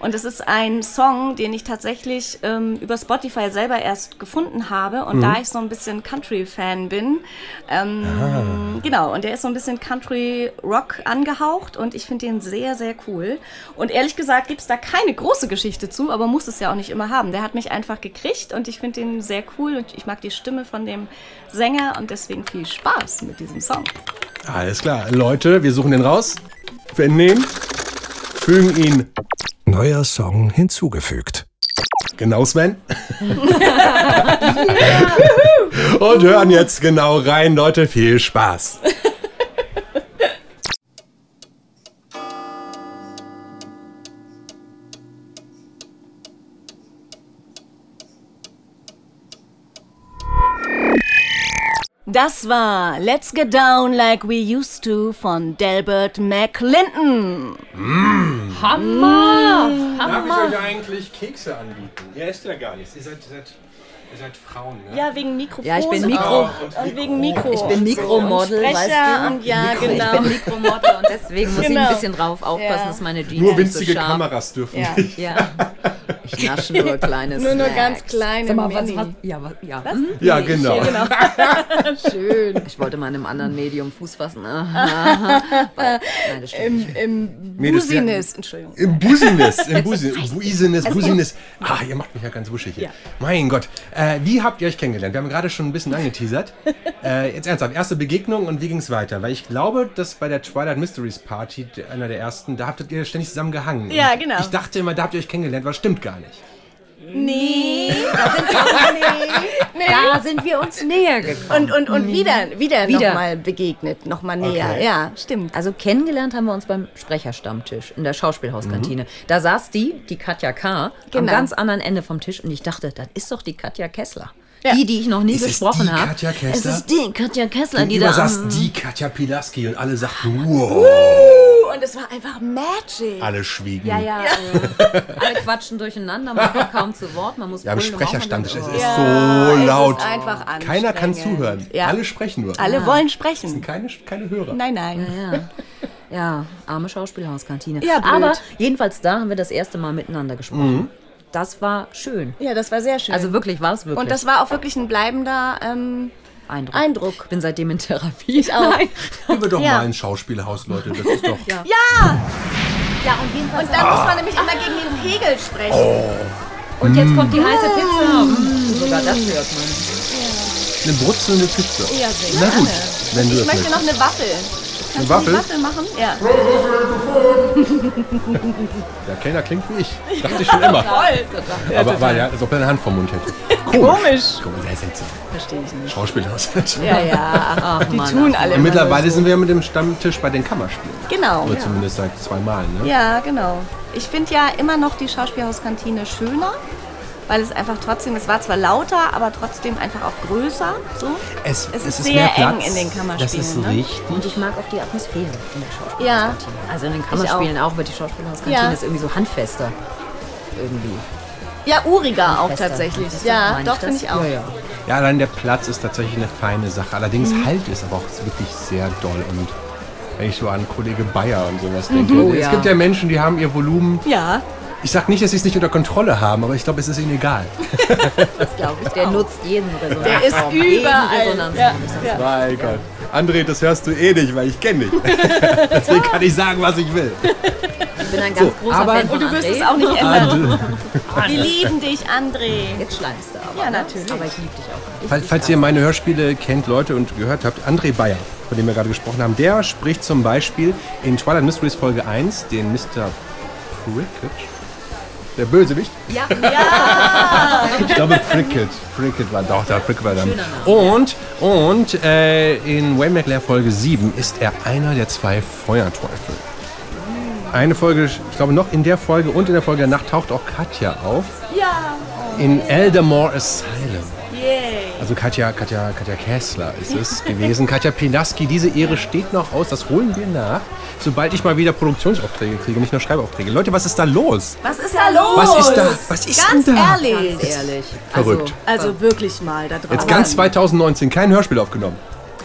Und es ist ein Song, den ich tatsächlich ähm, über Spotify selber erst gefunden habe. Und da ich so ein bisschen Country-Fan bin, ähm, genau, und der ist so ein bisschen Country-Rock angehaucht und ich finde den sehr, sehr cool. Und ehrlich gesagt gibt es da keine große Geschichte zu, aber muss es ja auch nicht immer haben. Der hat mich einfach gekriegt und ich finde den sehr cool und ich mag die Stimme von dem Sänger und deswegen viel Spaß mit diesem Song. Alles klar. Leute, wir suchen den raus, finden ihn, fügen ihn. Neuer Song hinzugefügt. Genau, Sven. Und hören jetzt genau rein, Leute. Viel Spaß. Das war Let's Get Down Like We Used To von Delbert McClinton. Hammer! Darf ich euch eigentlich Kekse anbieten? Ja, ist ja gar nichts. Ihr seid, ihr seid, ihr seid Frauen, ne? Ja, wegen Mikrofon. Ja, ich bin und- Mikro- Und wegen Mikro. Ich bin Mikromodel, und weißt du? und ja, Mikro. genau. Ich bin Mikromodel und deswegen muss ich Genau. ein bisschen drauf aufpassen, Ja. dass meine Jeans Nur nicht so winzige scharf Kameras dürfen Ja. nicht. Ja. Ich nasche nur kleine Nur nur ganz kleine Sag mal, was, was, ja, was, ja. Hm? Ja, genau. Genau. Schön. Ich wollte mal in einem anderen Medium Fuß fassen. Aha. Weil- Nein, das. Im, im Mädels, Business, Entschuldigung. Im Business, im Business, Business, Business. Ah, ihr macht mich ja ganz wuschig hier. Ja. Mein Gott. Äh, wie habt ihr euch kennengelernt? Wir haben gerade schon ein bisschen angeteasert. Äh, jetzt ernsthaft, erste Begegnung und wie ging es weiter? Weil ich glaube, dass bei der Twilight Mysteries Party, einer der ersten, da habt ihr ständig zusammen gehangen. Ja, Und genau. Ich dachte immer, da habt ihr euch kennengelernt, aber stimmt gar nicht. Nee. Da sind wir uns näher gekommen. Und, und, und wieder, wieder, Wieder. nochmal begegnet, nochmal näher. Okay. Ja, stimmt. Also kennengelernt haben wir uns beim Sprecherstammtisch in der Schauspielhauskantine. Da saß die, die Katja K., am Genau. ganz anderen Ende vom Tisch und ich dachte, das ist doch die Katja Kessler. Ja. Die, die ich noch nie Ist es gesprochen die habe. Katja Es Kessler? ist die Katja Kessler, die Gegenüber da saß am, die Katja Pilaski und alle sagten, wow. Uh, und es war einfach Magic. Alle schwiegen. Ja, ja. äh, alle quatschen durcheinander, man kommt kaum zu Wort, man muss Ja, brüllen, um Sprecherstammtisch, es ist Ja, so es ist laut. einfach Keiner kann zuhören. Ja. Alle sprechen nur. Alle wollen sprechen. Keine, keine Hörer. Nein, nein. Ja. ja, arme Schauspielhauskantine. Ja, blöd. Aber jedenfalls da haben wir das erste Mal miteinander gesprochen. Das war schön. Ja, das war sehr schön. Also wirklich war es wirklich. und das war auch wirklich ein bleibender ähm, Eindruck. Eindruck. Bin seitdem in Therapie. Ich auch. Nein. Gehen wir doch Ja. mal ins Schauspielhaus, Leute. Das ist doch. Ja, Ja, und jedenfalls. und dann muss man nämlich immer gegen den Pegel sprechen. Und jetzt kommt die heiße Pizza. Mm, sogar das hört man. Eine brutzelnde Pizza. Ja, sehr Na gut, wenn du Ich das möchte noch eine Waffel. Kannst Waffel? du Waffel machen? Ja. Der Kellner klingt wie ich. Dachte ich schon immer. Voll. Aber war ja, als ob er eine Hand vom Mund hätte. Komisch. Komisch, sehr seltsam. Verstehe ich nicht. Schauspielhaus. Ja, ja. Ach, Die Mann, tun alle Und mittlerweile so. sind wir ja mit dem Stammtisch bei den Kammerspielen. Genau. Oder zumindest seit zwei Mal, ne? Ja, genau. Ich finde ja immer noch die Schauspielhauskantine schöner, weil es einfach trotzdem, es war zwar lauter, aber trotzdem einfach auch größer. So. Es ist sehr mehr eng in den Das Kammerspielen, ist ne? richtig. Und ich mag auch die Atmosphäre in der Schauspielhauskantine. Ja. Also in den Kammerspielen auch, aber die Schauspielhauskantine Ja. ist irgendwie so handfester. Irgendwie. Ja, uriger auch tatsächlich. Ist das- Ja, doch, das? finde ich auch. Ja, ja. Ja, allein der Platz ist tatsächlich eine feine Sache. Allerdings Mhm. Halt ist aber auch wirklich sehr doll und wenn ich so an Kollege Bayer und sowas denke. Oh, es ja. gibt ja Menschen, die haben ihr Volumen. Ja, Ich sag nicht, dass sie es nicht unter Kontrolle haben, aber ich glaube, es ist ihnen egal. Das glaube ich. Der nutzt jeden Resonanzraum. Der ist überall. Ja, ja. Mein Gott. André, das hörst du eh nicht, weil ich kenne dich. Deswegen kann ich sagen, was ich will. Ich bin ein ganz So, großer aber- Fan von Und du wirst André. es auch nicht ändern. Wir lieben dich, André. Jetzt schleimst du aber. Ja, ne? natürlich. Aber ich liebe dich auch. Ich Falls, falls ihr meine Hörspiele kennt, Leute, und gehört habt, André Bayer, von dem wir gerade gesprochen haben, der spricht zum Beispiel in Twilight Mysteries Folge 1 den Mr. Prickett. Der Bösewicht. Ja, Ich glaube Prickett. Prickett war doch, der Prickett war dann. Und, und äh, in Wayne McLair Folge 7 ist er einer der zwei Feuerteufel. Eine Folge, ich glaube noch in der Folge und in der Folge danach taucht auch Katja auf. Ja. In Eldamore Asylum. Yay. Also Katja, Katja, Katja Kessler ist es gewesen. Katja Pinaski, diese Ehre steht noch aus. Das holen wir nach, sobald ich mal wieder Produktionsaufträge kriege, nicht nur Schreibaufträge. Leute, was ist da los? Was ist da los? Was ist da? Was ist Ganz denn da? ehrlich. Ganz ehrlich. Verrückt. Also wirklich mal da drauf. Jetzt ganz 2019 kein Hörspiel aufgenommen.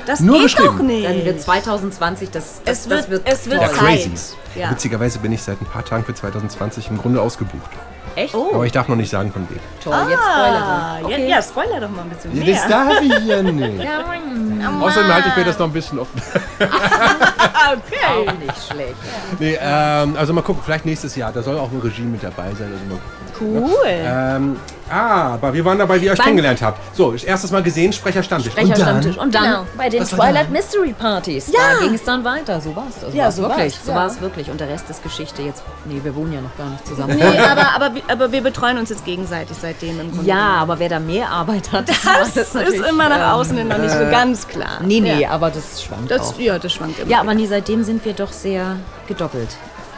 Das nur geht doch nicht. Dann wird 2020 das, das, Es wird- das wird es wird Ja, Zeit. Crazies. Ja. Witzigerweise bin ich seit ein paar Tagen für 2020 im Grunde ausgebucht. Echt Oh. Aber ich darf noch nicht sagen, von wem. toll. Jetzt Ah, spoilert ja, ja, spoiler doch mal ein bisschen Ja, mehr. das darf ich ja nicht. Außerdem halte ich mir das noch ein bisschen offen. okay. Auch nicht schlecht. Nee, ähm, also mal gucken, vielleicht nächstes Jahr. Da soll auch ein Regime mit dabei sein. Also mal gucken. Cool. Ähm, ah, aber wir waren dabei, wie ihr euch Wann- kennengelernt habt. So, erstes Mal gesehen, Sprecher Stammtisch. Sprecher Und dann- Stammtisch. Und dann Genau. bei den war Twilight dann? Mystery Partys. Ja. Da ging es dann weiter. So war es. Also Ja, war's so wirklich. war's, So ja. war es wirklich. Und der Rest ist Geschichte. Jetzt, nee, wir wohnen ja noch gar nicht zusammen. Nee, aber, aber, wir- aber wir betreuen uns jetzt gegenseitig seitdem im Grunde. Ja, aber wer da mehr Arbeit hat, Das, ist natürlich, immer nach ähm, außen hin noch nicht so ganz klar. Nee, nee, Ja. aber das schwankt Das, auch. ja, das schwankt immer. Ja, aber nee, seitdem sind wir doch sehr gedoppelt.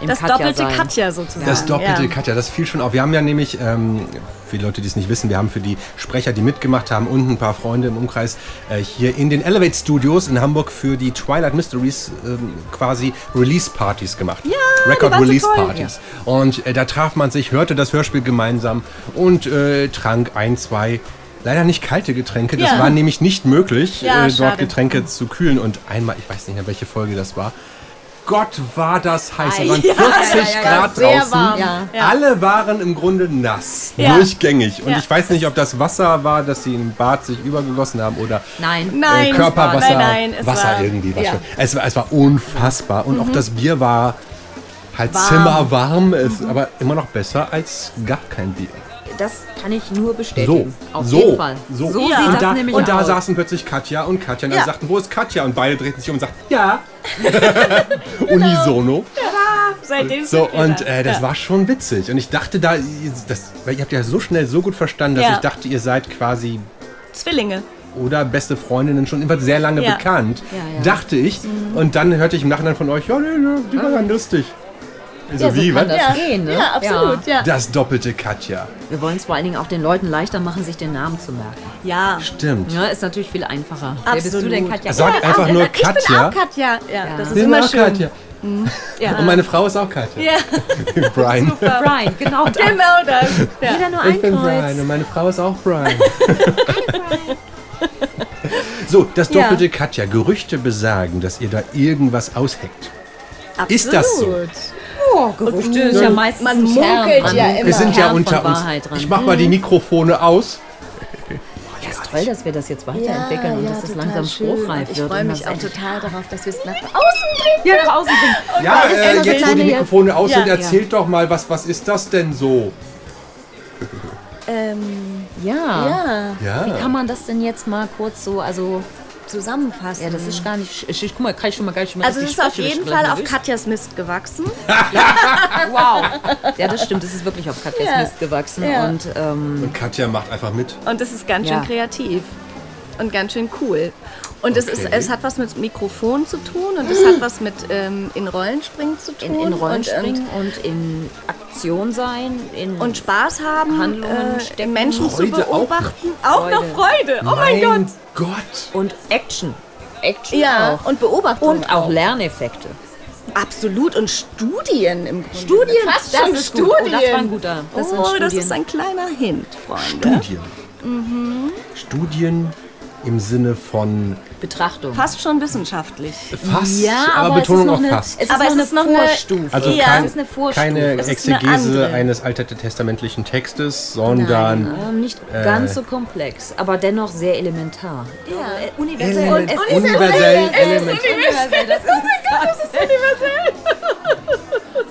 Im das Katja doppelte sein. Katja sozusagen. Das doppelte ja. Katja, das fiel schon auf. Wir haben ja nämlich, ähm, für die Leute, die es nicht wissen, wir haben für die Sprecher, die mitgemacht haben und ein paar Freunde im Umkreis äh, hier in den Elevate Studios in Hamburg für die Twilight Mysteries ähm, quasi Release-Partys gemacht. Ja, die waren so. Und äh, da traf man sich, hörte das Hörspiel gemeinsam und äh, trank ein, zwei Leider nicht kalte Getränke, das Ja. war nämlich nicht möglich, Ja, äh, dort schade. Getränke zu kühlen. Und einmal, ich weiß nicht mehr, welche Folge das war, Gott war das heiß. Es waren Ja, 40 ja, ja, Grad sehr draußen. Ja. Ja. Alle waren im Grunde nass, Ja. durchgängig. Und Ja. ich weiß nicht, ob das Wasser war, dass sie im Bad sich übergegossen haben oder Nein. Nein, äh, Körperwasser, nein, nein, es Wasser war, irgendwie. Was ja. es, war, es war unfassbar. Und auch das Bier war halt Warm. zimmerwarm, ist aber immer noch besser als gar kein Bier. Das kann ich nur So, bestätigen. Auf so, jeden Fall. so. So Ja. sieht und das da, nämlich und da aus. saßen plötzlich Katja und Katja und alle Ja. sagten, wo ist Katja? Und beide drehten sich um und sagten, ja. Unisono. Seitdem So, und äh, das ja. war schon witzig. Und ich dachte da, das, weil ihr habt ja so schnell so gut verstanden, dass Ja. ich dachte, ihr seid quasi Zwillinge. oder beste Freundinnen schon immer sehr lange Ja. Mhm. bekannt. Ja, ja. Dachte ich. Und dann hörte ich im Nachhinein von euch, ja, nee, die war ganz lustig. Also Ja, so wie, kann was? das Ja, gehen, ne? ja absolut, ja. Das doppelte Katja. Wir wollen es vor allen Dingen auch den Leuten leichter machen, sich den Namen zu merken. Ja, Stimmt. Ja, ist natürlich viel einfacher. Wer bist du Absolut. denn, Katja? Sag Ja, einfach ah, nur ich bin Katja. auch Katja. Ja, das ist immer schön. Katja. Ja. Und meine Frau ist auch Katja. ja, Brian. Brian, genau. das. genau das. Ja. Jeder nur ein Ich bin Brian Kreuz. und meine Frau ist auch Brian. so, das Ja. doppelte Katja. Gerüchte besagen, dass ihr da irgendwas ausheckt. Ist das so? Oh, Gerüchte ist ja meistens Man munkelt Kern ja immer. Wir sind ja Kern unter uns. Wahrheit dran. Ich mach mal die Mikrofone aus. Ja, ist toll, dass wir das jetzt weiterentwickeln und dass das langsam spruchreif Ich wird. freue und mich das auch total darauf, dass wir es nach außen bringen. Ja, nach außen bringen. Ja, ist äh, jetzt wo die Mikrofone aus Ja. sind, erzählt doch mal, was, was ist das denn so? Ähm, Ja. ja, Ja. Wie kann man das denn jetzt mal kurz so, also, zusammenfassen. ja, das ist gar nicht, ich, ich, guck mal, kann ich schon mal gar nicht mehr also es ist auf jeden Fall bin auf. Katjas Mist gewachsen. Wow. Ja, das stimmt, das ist wirklich auf Katjas Ja. Mist gewachsen Ja. und ähm, Und Katja macht einfach mit. Und es ist ganz schön kreativ und ganz schön cool. Und es, ist, es hat was mit Mikrofon zu tun und es hat was mit ähm, in Rollenspringen zu tun. in, in Rollen und, springen und, in Aktion sein, in Und, und Spaß haben, Handlungen äh. Menschen Freude zu auch noch. beobachten. Auch noch Freude. Oh mein Gott. Gott. und Action. Action Ja, auch. und Beobachtung. Und auch Lerneffekte. Absolut. Und Studien im Grunde. Studien, Fast das schon ist gut. Studien. Oh, das war ein guter. Das oh, das ist ein kleiner Hint, Freunde. Studien. Studien im Sinne von Betrachtung. Fast schon wissenschaftlich. Fast, ja, aber, aber, Betonung ist auf noch eine, fast. Es ist Aber noch es eine ist noch eine- Vorstufe. Also Ja. kein, es ist eine Vorstufe. keine Es ist eine Exegese andere. eines alttestamentlichen Textes, sondern Nein, ähm, nicht äh, ganz so komplex, aber dennoch sehr elementar. Ja, universell. Element, Es ist universell, Element. universell. Das ist universell.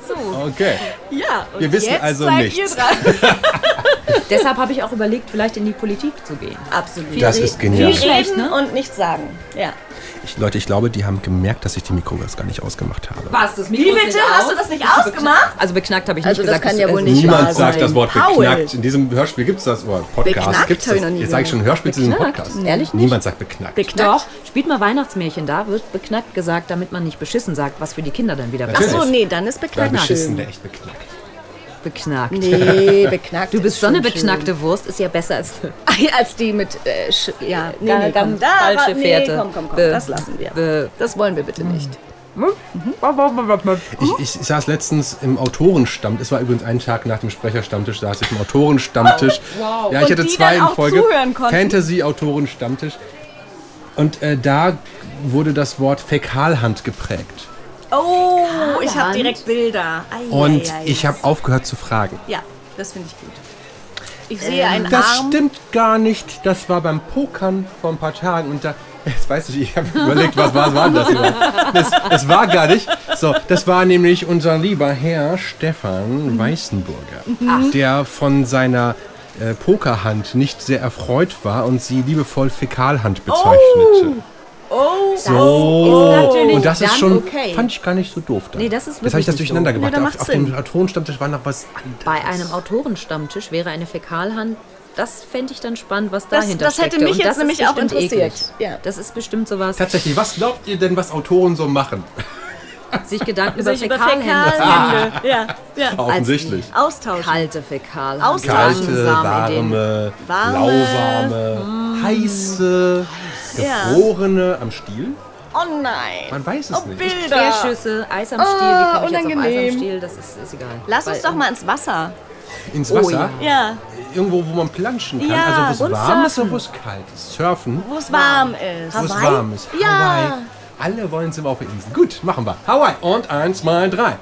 So. Okay. Ja, und Wir wissen jetzt also seid nichts. Ihr dran. Deshalb habe ich auch überlegt, vielleicht in die Politik zu gehen. Absolut. Das ist genial. Viel Schlecht, reden ne? und nichts sagen. Ja. Ich, Leute, ich glaube, die haben gemerkt, dass ich die Mikros gar nicht ausgemacht habe. Was, das Wie bitte? Hast du das nicht ausgemacht? Also beknackt habe ich nicht Also das gesagt. kann es- ja wohl nicht Niemand wahr sagt sein. das Wort Paul. beknackt. In diesem Hörspiel gibt es das Wort Podcast. Beknackt Gibt's das? Jetzt sage ich schon Hörspiel zu diesem Beknackt? Podcast. Ehrlich nicht? Niemand sagt beknackt. Beknackt. Doch, spielt mal Weihnachtsmärchen da, wird beknackt gesagt, damit man nicht beschissen sagt, was für die Kinder dann wieder Ach Natürlich. so, nee, dann ist beknackt. beschissen wäre echt beknackt. Beknackt. Nee, beknackt. Du bist ist so eine beknackte Wurst, ist ja besser als schön. Als die mit, äh, Sch ja, nee, nee, komm, da, falsche nee, Fährte. komm, komm, komm, Be- das lassen wir. be- Das wollen wir bitte nicht. Ich, ich saß letztens im Autorenstammtisch. Es war übrigens ein Tag nach dem Sprecherstammtisch, saß ich im Autorenstammtisch. Ja, ich Und hatte die zwei in Folge. Fantasy-Autorenstammtisch. Und äh, da wurde das Wort Fäkalhand geprägt. Oh, ich habe direkt Bilder. Ei, Und ei, ei. ich habe aufgehört zu fragen. Ja, das finde ich gut. Ich sehe einen Das Arm. stimmt gar nicht. Das war beim Pokern vor ein paar Tagen und da. Jetzt weiß ich, ich habe überlegt, was war, was war denn das überhaupt? Das, das war gar nicht. So, das war nämlich unser lieber Herr Stefan Weißenburger, der von seiner äh, Pokerhand nicht sehr erfreut war und sie liebevoll Fäkalhand bezeichnete. Oh, So, ist natürlich und das ist dann schon, okay. fand ich gar nicht so doof. Dann. Nee, das ist Jetzt habe ich das wirklich durcheinander doof. gemacht. Nee, auf, auf dem. Autorenstammtisch war noch was anderes. Bei einem Autorenstammtisch wäre eine Fäkalhand, das fände ich dann spannend, was Das- dahinter das hätte mich jetzt das nämlich auch interessiert. Ja. Das ist bestimmt sowas, Tatsächlich, was glaubt ihr denn, was Autoren so machen? Sich Gedanken über sich über Fäkalhände Fäkalhände. Ja, ja. Offensichtlich. Austauschen. Kalte. Austauschen. Kalte, warme, Warme. lauwarme, heiße, Ja. gefrorene am Stiel. Oh nein. Man weiß es oh, nicht. Bilder. Querschüsse, Eis am Stiel, wie Ah, komme ich jetzt auf Eis am Stiel? Das ist, ist egal. Lass uns Weil, doch mal ins Wasser. Ins Oh, Wasser, ja. Ja, irgendwo, wo man planschen kann. Ja, also wo es warm ist surfen. und wo es kalt ist. Surfen, wo es warm ist. wo es warm ist. Ja. Alle wollen wir auf der Insel. Gut, machen wir. Hawaii. Und eins, mal drei.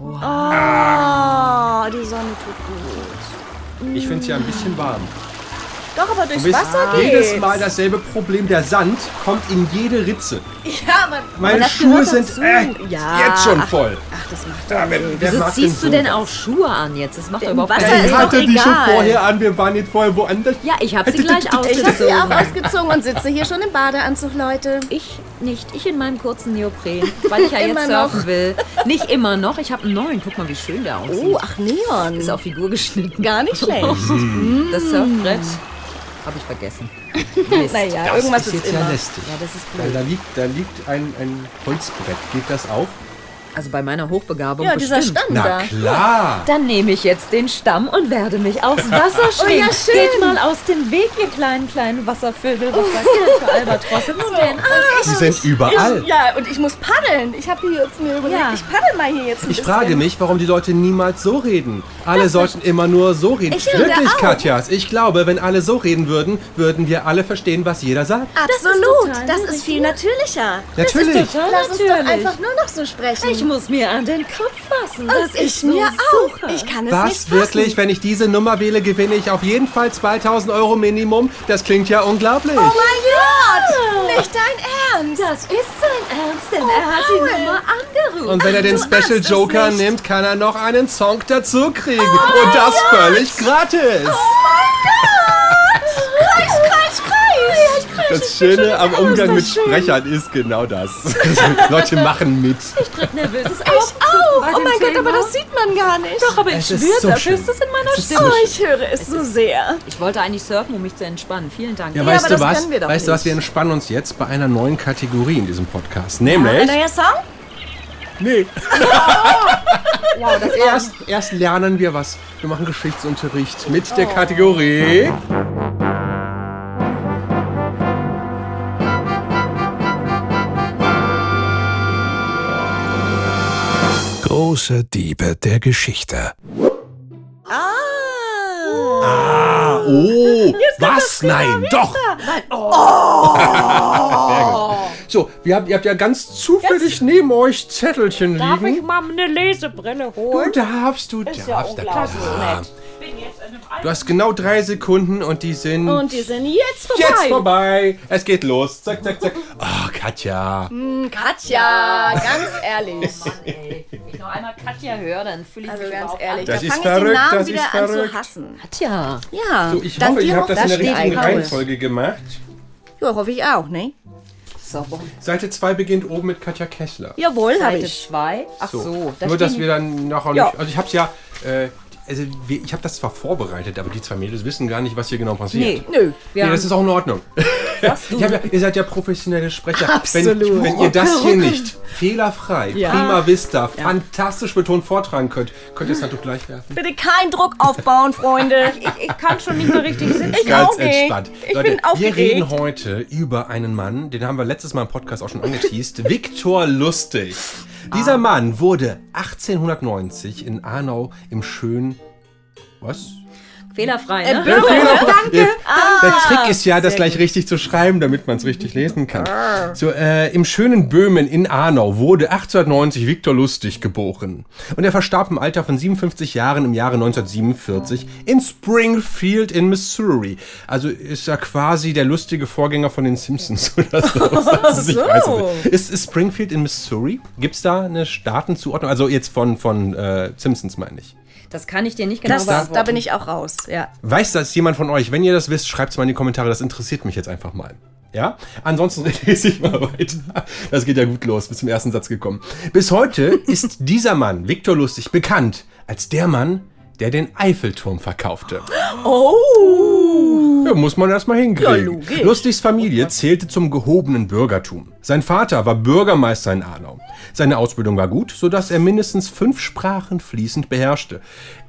Oh, die Sonne tut gut. Ich finde es ja ein bisschen warm. Doch, aber durchs Wasser geht's. jedes Mal dasselbe Problem. Der Sand kommt in jede Ritze. Ja, aber Meine das Schuhe sind äh, Ja. jetzt schon voll. Ach, das macht Ja, doch wer- nichts. wer Wieso ziehst du so denn auch Schuhe an jetzt? Das macht doch überhaupt Wasser Ich hatte die schon vorher an. Wir waren jetzt vorher woanders. Ja, ich habe sie gleich Ich habe sie ausgezogen. auch ausgezogen und sitze hier schon im Badeanzug, Leute. Ich nicht. Ich in meinem kurzen Neopren, weil ich ja Immer jetzt noch. surfen will. Nicht immer noch. Ich habe einen neuen. Guck mal, wie schön der aussieht. Oh, ach Neon. Ist auf Figur geschnitten. gar nicht schlecht. Das Surfbrett habe ich vergessen. Mist. naja, irgendwas ist, jetzt immer. ja lästig. Ja, das ist Weil blöd. da liegt, da liegt ein, ein Holzbrett. Geht das auch? Also bei meiner Hochbegabung Ja, dieser bestimmt. Stand Na da. klar. Dann nehme ich jetzt den Stamm und werde mich aufs Wasser schwingen. ja, schön. Geht mal aus dem Weg, ihr kleinen, kleinen Wasservögel. Was sagt ihr denn für Albatrosse? Denn. Die sind überall. Ich, ja, und ich muss paddeln. Ich habe hier jetzt mir überlegt, Ja. ich paddel mal hier jetzt ein Ich bisschen. frage mich, warum die Leute niemals so reden. Alle sollten immer nur so reden. Ich finde Wirklich, auch. Katjas. Ich glaube, wenn alle so reden würden, würden wir alle verstehen, was jeder sagt. Absolut, das ist, viel natürlicher. Natürlich. total Lass uns doch natürlich. einfach nur noch so sprechen. Ich muss mir an den Kopf fassen. Das und ist ich so mir auch. super. Ich kann es nicht Was fassen. wirklich? Wenn ich diese Nummer wähle, gewinne ich auf jeden Fall 2000 Euro Minimum. Das klingt ja unglaublich. Oh mein Gott! Nicht dein Ernst! Das ist sein Ernst, denn er hat Paul. die Nummer angerufen. Und wenn er den du Special Joker nimmt, kann er noch einen Song dazu kriegen. Und das völlig gratis. Kreis, Kreis, Kreis! Das Schöne am Umgang mit Sprechern ist genau das. Leute machen mit. nervöses Ich auch! Oh mein Gott, aber das sieht man gar nicht. Doch, aber ich Es schwöre, so das schön. ist es in meiner Es Stimme. Oh, ich höre es so sehr. Ich wollte eigentlich surfen, um mich zu entspannen. Vielen Dank. Ja, Ja, weißt aber du das was? können wir doch weißt du was? Wir entspannen uns jetzt bei einer neuen Kategorie in diesem Podcast. Ein Nämlich. neuer Song? Nee. wow, das Erst, erst lernen wir was. Wir machen Geschichtsunterricht mit der Kategorie. Große Diebe der Geschichte. Ah! Ah, Oh, was? Nein, doch. Sehr gut. So, wir habt, ihr habt ja ganz zufällig neben euch Zettelchen Darf ich liegen. mal eine Lesebrille Du holen? darfst, du Ist ja darfst. na unglaublich Du hast genau drei Sekunden und die sind Und die sind jetzt vorbei. jetzt vorbei. Es geht los. Zack, zack, zack. Oh, Katja. Katja, ganz ehrlich. Ey, wenn ich noch einmal Katja höre, dann fühle ich Also mich ganz ehrlich, Das da ist fange ich den verrückt, Namen das wieder ist an verrückt. zu hassen. Katja. Ja, So, ich hoffe, dir ihr habt das in der richtigen Reihenfolge gemacht. Ja, hoffe ich auch, ne? So, Seite 2 beginnt oben mit Katja Kessler. Jawohl, habe Seite ich. 2. Ach so, da Nur, dass wir dann nachher Ja. nicht. Also, ich hab's ja. Äh, also, wir- ich habe das zwar vorbereitet, aber die zwei Mädels wissen gar nicht, was hier genau passiert. Nee, Nö. wir Nee, das ist auch in Ordnung. Ich hab ja, ihr seid ja professionelle Sprecher. Absolut. Wenn, wenn ihr das hier nicht fehlerfrei, Ja. prima vista, fantastisch betont vortragen könnt, könnt ihr es natürlich gleich werfen. Bitte keinen Druck aufbauen, Freunde. ich, ich kann schon nicht mehr richtig sitzen. Ich Ganz auch nicht. entspannt. Ich Leute, bin wir aufgeregt. reden heute über einen Mann, den haben wir letztes Mal im Podcast auch schon angeteased, Viktor Lustig. Dieser Ah. Mann wurde 1890 in Arnau im schönen was? Fehlerfrei, Äh, ne? Bürger, Der Ah, Trick ist ja, das gleich richtig zu schreiben, damit man es richtig lesen kann. So, äh, im schönen Böhmen in Arnau wurde 1890 Viktor Lustig geboren. Und er verstarb im Alter von 57 Jahren im Jahre 1947 in Springfield in Missouri. Also ist er quasi der lustige Vorgänger von den Simpsons oder so. Ist, ich weiß es nicht. ist, ist Springfield in Missouri? Gibt es da eine Staatenzuordnung? Also jetzt von, von äh, Simpsons meine ich. Das kann ich dir nicht genau Das, beantworten. da bin ich auch raus, ja. Weiß das jemand von euch? Wenn ihr das wisst, schreibt es mal in die Kommentare. Das interessiert mich jetzt einfach mal. Ja? Ansonsten lese ich mal weiter. Das geht ja gut los. Bis zum ersten Satz gekommen. Bis heute ist dieser Mann, Viktor Lustig, bekannt als der Mann, der den Eiffelturm verkaufte. Oh! Ja, muss man erstmal Ja, hinkriegen. logisch. Lustigs Familie zählte zum gehobenen Bürgertum. Sein Vater war Bürgermeister in Arnau. Seine Ausbildung war gut, sodass er mindestens fünf Sprachen fließend beherrschte.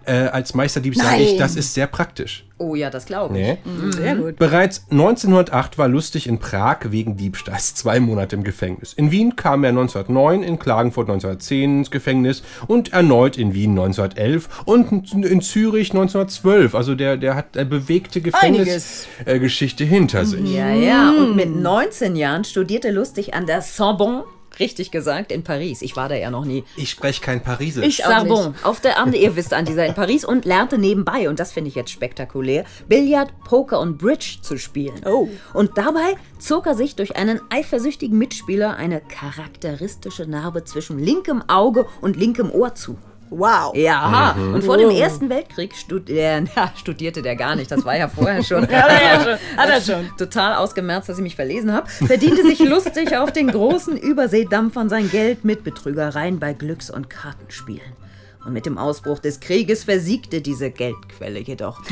Äh, als Meisterdieb sage ich, das ist sehr praktisch. oh ja, das glaube ich. Nee. Sehr gut. Bereits 1908 war Lustig in Prag wegen Diebstahls zwei Monate im Gefängnis. In Wien kam er 1909, in Klagenfurt 1910 ins Gefängnis und erneut in Wien 1911 und in Zürich 1912. Also der, der hat eine bewegte Einiges. Gefängnisgeschichte hinter sich. Ja, ja. Und mit 19 Jahren studierte Lustig an der Sorbonne, richtig gesagt, in Paris. Ich war da ja noch nie. Ich spreche kein Parisisch. Ich auch Sorbonne, auf der Ande, ihr wisst, an dieser in Paris und lernte nebenbei, und das finde ich jetzt spektakulär, Billard, Poker und Bridge zu spielen. Oh. Und dabei zog er sich durch einen eifersüchtigen Mitspieler eine charakteristische Narbe zwischen linkem Auge und linkem Ohr zu. Wow. Ja, Mhm. und vor dem Ersten Weltkrieg studi äh, ja, studierte der gar nicht, das war ja vorher schon. Hat er ja schon. Hat er schon. Total ausgemerzt, dass ich mich verlesen habe. Verdiente sich lustig auf den großen Überseedampfern sein Geld mit Betrügereien bei Glücks- und Kartenspielen. Und mit dem Ausbruch des Krieges versiegte diese Geldquelle jedoch.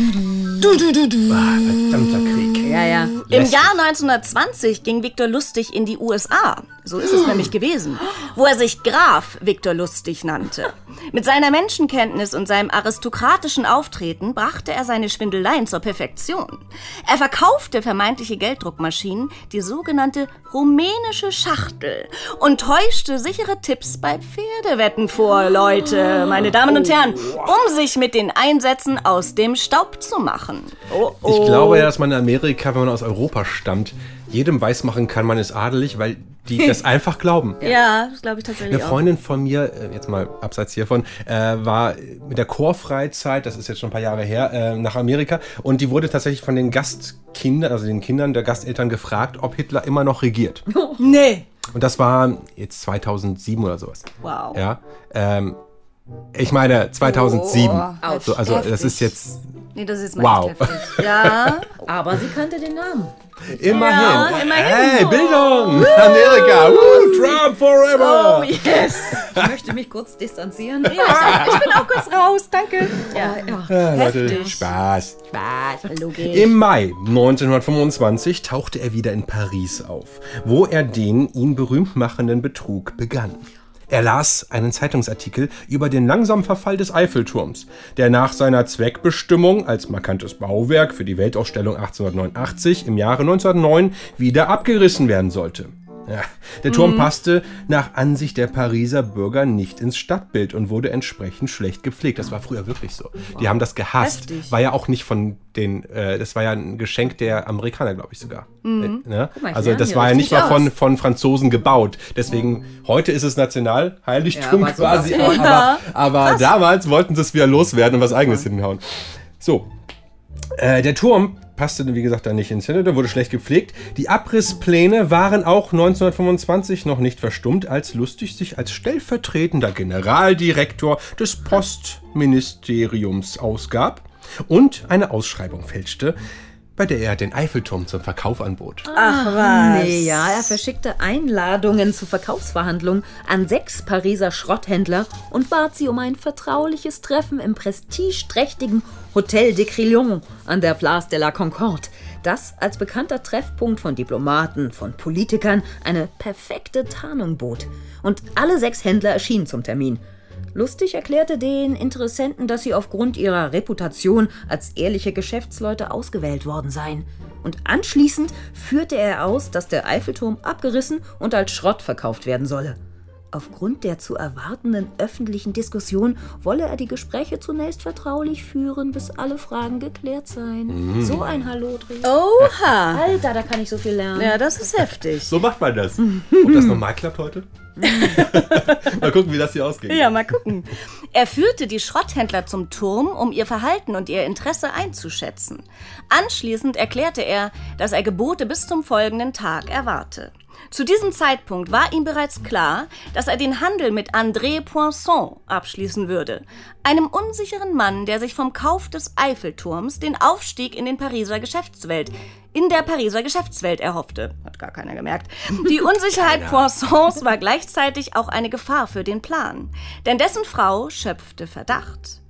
Verdammter Krieg. Ja, ja. Im Jahr 1920 ging Viktor Lustig in die USA. So ist es nämlich gewesen. Wo er sich Graf Viktor Lustig nannte. Mit seiner Menschenkenntnis und seinem aristokratischen Auftreten brachte er seine Schwindeleien zur Perfektion. Er verkaufte vermeintliche Gelddruckmaschinen, die sogenannte rumänische Schachtel, und täuschte sichere Tipps bei Pferdewetten vor, Leute, meine Damen und Herren, um sich mit den Einsätzen aus dem Staub zu machen. Oh, oh. Ich glaube ja, dass man in Amerika, wenn man aus Europa stammt, jedem weismachen kann, man ist adelig, weil die das einfach glauben. Ja, das glaube ich tatsächlich Eine auch. Freundin von mir, äh, jetzt mal abseits hiervon, äh, war mit der Chorfreizeit, das ist jetzt schon ein paar Jahre her, äh, nach Amerika und die wurde tatsächlich von den Gastkindern, also den Kindern der Gasteltern gefragt, ob Hitler immer noch regiert. Nee. Und das war jetzt 2007 oder sowas. Wow. Ja. Ähm, ich meine 2007. Oh, so, also heftig. das ist jetzt Nee, das ist jetzt Wow. Ja. Aber sie kannte den Namen. immerhin. Ja, immerhin. Hey, Bildung! Amerika! Woo, Trump forever! Oh, yes. Ich möchte mich kurz distanzieren. Ja, ich, bin auch kurz raus, danke. Ja, Ja, Leute, Heftig. Spaß. logisch. Im Mai 1925 tauchte er wieder in Paris auf, wo er den ihn berühmt machenden Betrug begann. Er las einen Zeitungsartikel über den langsamen Verfall des Eiffelturms, der nach seiner Zweckbestimmung als markantes Bauwerk für die Weltausstellung 1889 im Jahre 1909 wieder abgerissen werden sollte. Ja, der Turm passte nach Ansicht der Pariser Bürger nicht ins Stadtbild und wurde entsprechend schlecht gepflegt. Das war früher wirklich so. Die haben das gehasst. Heftig. War ja auch nicht von den, äh, das war ja ein Geschenk der Amerikaner, glaube ich sogar. Äh, ne? mal, Also das war ja nicht mal von, von Franzosen gebaut. Deswegen, heute ist es Nationalheiligtum Ja, quasi. Aber, aber damals wollten sie es wieder loswerden und was eigenes hinhauen. So, äh, der Turm passte, wie gesagt, da nicht ins Hinter, wurde schlecht gepflegt. Die Abrisspläne waren auch 1925 noch nicht verstummt, als Lustig sich als stellvertretender Generaldirektor des Postministeriums ausgab und eine Ausschreibung fälschte, bei der er den Eiffelturm zum Verkauf anbot. Ach was. Nee, ja, er verschickte Einladungen zu Verkaufsverhandlungen an sechs Pariser Schrotthändler und bat sie um ein vertrauliches Treffen im prestigeträchtigen Hotel de Crillon an der Place de la Concorde, das als bekannter Treffpunkt von Diplomaten, von Politikern eine perfekte Tarnung bot. Und alle sechs Händler erschienen zum Termin. Lustig erklärte den Interessenten, dass sie aufgrund ihrer Reputation als ehrliche Geschäftsleute ausgewählt worden seien. Und anschließend führte er aus, dass der Eiffelturm abgerissen und als Schrott verkauft werden solle. Aufgrund der zu erwartenden öffentlichen Diskussion wolle er die Gespräche zunächst vertraulich führen, bis alle Fragen geklärt seien. So ein Hallodri. Oha. Alter, da kann ich so viel lernen. Ja, das ist heftig. So macht man das. Ob das normal klappt heute? Mal gucken, wie das hier ausgeht. Ja, mal gucken. Er führte die Schrotthändler zum Turm, um ihr Verhalten und ihr Interesse einzuschätzen. Anschließend erklärte er, dass er Gebote bis zum folgenden Tag erwarte. Zu diesem Zeitpunkt war ihm bereits klar, dass er den Handel mit André Poinçon abschließen würde, einem unsicheren Mann, der sich vom Kauf des Eiffelturms den Aufstieg in den Pariser Geschäftswelt in der Pariser Geschäftswelt erhoffte. Hat gar keiner gemerkt. Die Unsicherheit Poissons war gleichzeitig auch eine Gefahr für den Plan. Denn dessen Frau schöpfte Verdacht.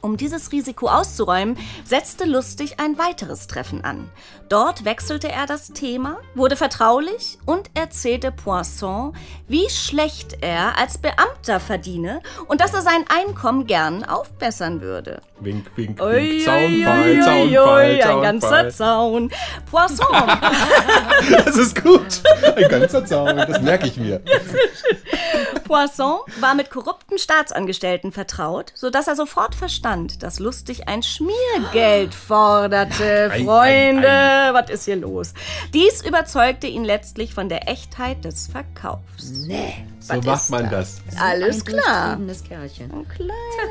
Um dieses Risiko auszuräumen, setzte Lustig ein weiteres Treffen an. Dort wechselte er das Thema, wurde vertraulich und erzählte Poisson, wie schlecht er als Beamter verdiene und dass er sein Einkommen gern aufbessern würde. Wink, wink, wink. Ui, Zaunfall, Zaunfall, ui, ein ganzer Zaunfall. Zaun. Poisson Das ist gut. Ein ganzer Zaun. Das merke ich mir. Poisson war mit korrupten Staatsangestellten vertraut, sodass er sofort verstand, dass Lustig ein Schmiergeld forderte. Ei, ei, Freunde, ei. was ist hier los? Dies überzeugte ihn letztlich von der Echtheit des Verkaufs. Nee. So macht man das. Alles ein klar. Kerlchen.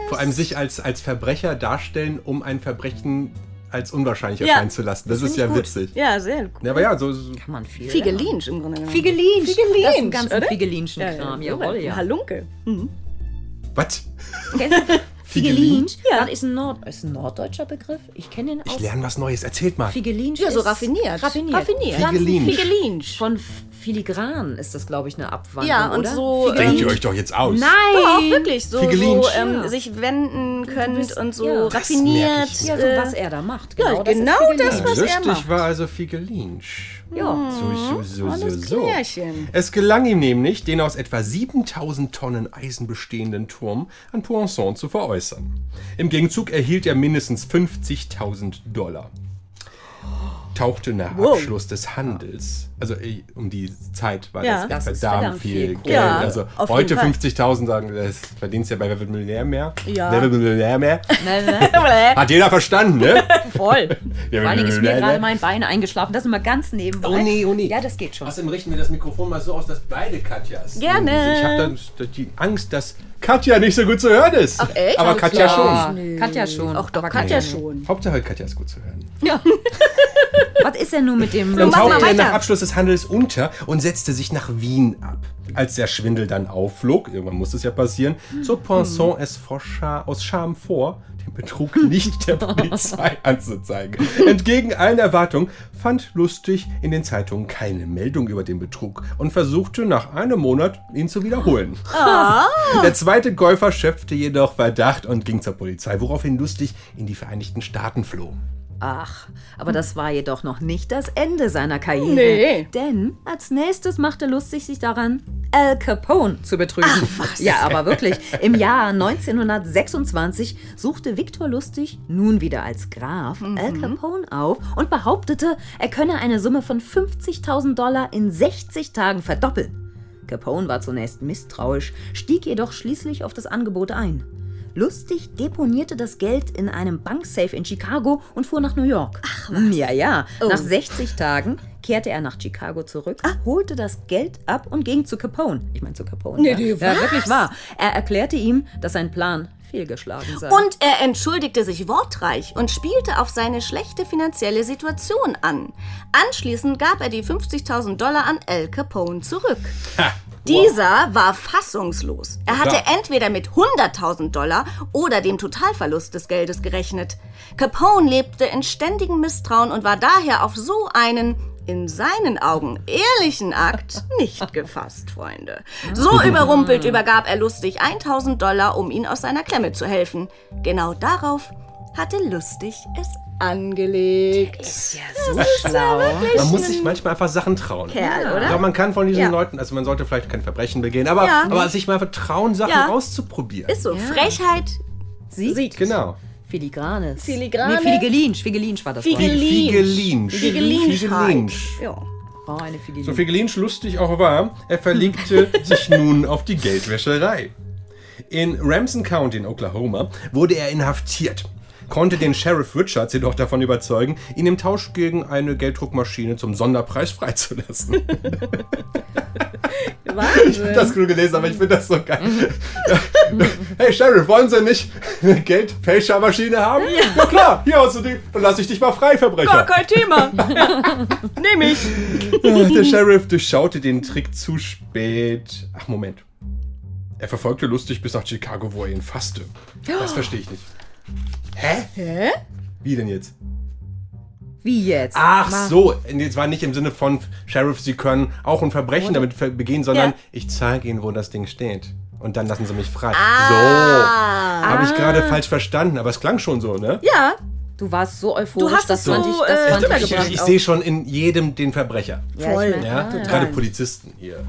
Vor allem sich als, als Verbrecher darstellen, um ein Verbrechen als unwahrscheinlich Ja. erscheinen zu lassen. Das, ist Find ja gut. witzig. Ja, sehr gut. Ja, aber ja, so, so Kann man viel. Figelinsch im Grunde genommen. Figelinsch. Figelinsch, Das ist ein ganzen oder? Figelinschen Kram. Jawohl, ja. Halunke. was? Figelinsch? Ja. Das ist ein, Nord ist ein norddeutscher Begriff. Ich kenne ihn Ich aus. lerne was Neues. Erzählt mal. Figelinsch Ja, so ist raffiniert. Raffiniert. Raffiniert. Figelinsch. Von Filigran ist das, glaube ich, eine Abwandlung, Ja, und oder? so. Denkt ähm, ihr euch doch jetzt aus. Nein! Doch, wirklich. So, so ähm, Ja. sich wenden könnt bist- und so ja. Das raffiniert. Ja, so äh, was er da macht. ja, Genau, das, genau ist das, Figelinsch. was er Lustig macht. war also Figelinsch. Ja. So, so, so, so, Alles so. Klärchen. Es gelang ihm nämlich, den aus etwa 7000 Tonnen Eisen bestehenden Turm an Poinçon zu veräußern. Im Gegenzug erhielt er mindestens 50.000 Dollar. Tauchte nach Wow. Abschluss des Handels, also äh, um die Zeit war Ja. das, Das verdammt verdammt viel Geld. Kohle. Ja, also auf heute jeden Fall. 50.000 sagen, das verdienst ja bei Wer wird Millionär mehr. Ja. Wer wird Millionär mehr? Ne, ne. Hat jeder verstanden, ne? Voll. Vor allen Dingen ist mir gerade mein Bein eingeschlafen. Das ist immer ganz nebenbei. Oh nee, oh nee. Ja, das geht schon. Außerdem richten wir das Mikrofon mal so aus, dass beide Katjas. Gerne. Ich habe die Angst, dass Katja nicht so gut zu hören ist. Ach, echt? Aber Katja schon. Ja, Katja schon. Auch doch, aber Katja Katja schon. Hauptsache Katja ist gut zu hören. Was ist denn nun mit dem... Dann mach mal er weiter. nach Abschluss des Handels unter und setzte sich nach Wien ab. Als der Schwindel dann aufflog, irgendwann muss es ja passieren, zog Poisson es vor Scha aus Scham vor, den Betrug nicht der Polizei anzuzeigen. Entgegen allen Erwartungen fand Lustig in den Zeitungen keine Meldung über den Betrug und versuchte nach einem Monat, ihn zu wiederholen. Der zweite Käufer schöpfte jedoch Verdacht und ging zur Polizei, woraufhin Lustig in die Vereinigten Staaten floh. Ach, aber das war jedoch noch nicht das Ende seiner Karriere. Nee. Denn als nächstes machte Lustig sich daran, Al Capone zu betrügen. Ja, aber wirklich. Im Jahr 1926 suchte Victor Lustig, nun wieder als Graf, Al Capone auf und behauptete, er könne eine Summe von 50.000 Dollar in 60 Tagen verdoppeln. Capone war zunächst misstrauisch, stieg jedoch schließlich auf das Angebot ein. Lustig deponierte das Geld in einem Banksafe in Chicago und fuhr nach New York. Ach, was? Ja, ja. Nach 60 Tagen kehrte er nach Chicago zurück, holte das Geld ab und ging zu Capone. Ich meine zu Capone. Nee, ja. nee, ja, wirklich wahr. Er erklärte ihm, dass sein Plan fehlgeschlagen sei. Und er entschuldigte sich wortreich und spielte auf seine schlechte finanzielle Situation an. Anschließend gab er die 50.000 Dollar an Al Capone zurück. Dieser war fassungslos. Er hatte Klar. entweder mit 100.000 Dollar oder dem Totalverlust des Geldes gerechnet. Capone lebte in ständigem Misstrauen und war daher auf so einen in seinen Augen ehrlichen Akt nicht gefasst, Freunde. So überrumpelt übergab er lustig 1000 Dollar, um ihn aus seiner Klemme zu helfen. Genau darauf hatte Lustig es angelegt. ja so schlau. Man muss sich manchmal einfach Sachen trauen. Kerl, oder? Ja, man kann von diesen Ja. Leuten, also man sollte vielleicht kein Verbrechen begehen, aber, Ja. aber sich mal einfach trauen, Sachen Ja. auszuprobieren. Ist so. Frechheit Siegt. Genau. Filigranes. Filigrane. Nee, Filigelinsch. Filigelinsch war das Figelinsch. Figelinsch. Ja. Oh, eine Figelinsch. So Figelinsch lustig auch war, er verlegte sich nun auf die Geldwäscherei. In Ramson County in Oklahoma wurde er inhaftiert, konnte den Sheriff Richards jedoch davon überzeugen, ihn im Tausch gegen eine Gelddruckmaschine zum Sonderpreis freizulassen. Wahnsinn. das nur gelesen, aber ich finde das so geil. hey Sheriff, wollen Sie nicht eine Geldfälschermaschine haben? Ja, klar, hier hast du die. Dann lass ich dich mal frei, Verbrecher. Gar kein Thema. Nehme ich. Der Sheriff durchschaute den Trick zu spät. Ach, Moment. Er verfolgte lustig bis nach Chicago, wo er ihn fasste. Das verstehe ich nicht. Hä? Hä? Wie denn jetzt? Wie jetzt? Ach Ma- so, jetzt war nicht im Sinne von Sheriff, Sie können auch ein Verbrechen damit ver- begehen, sondern Ja. ich zeige Ihnen, wo das Ding steht. Und dann lassen Sie mich frei. Ah. So. Habe ich gerade falsch verstanden, aber es klang schon so, ne? Ja, Du warst so euphorisch, Du hast das es so, fand ich, das äh, fand ich Ich, ich, sehe schon in jedem den Verbrecher. Ja, Voll. ich mein, Ja, ah, gerade Polizisten hier.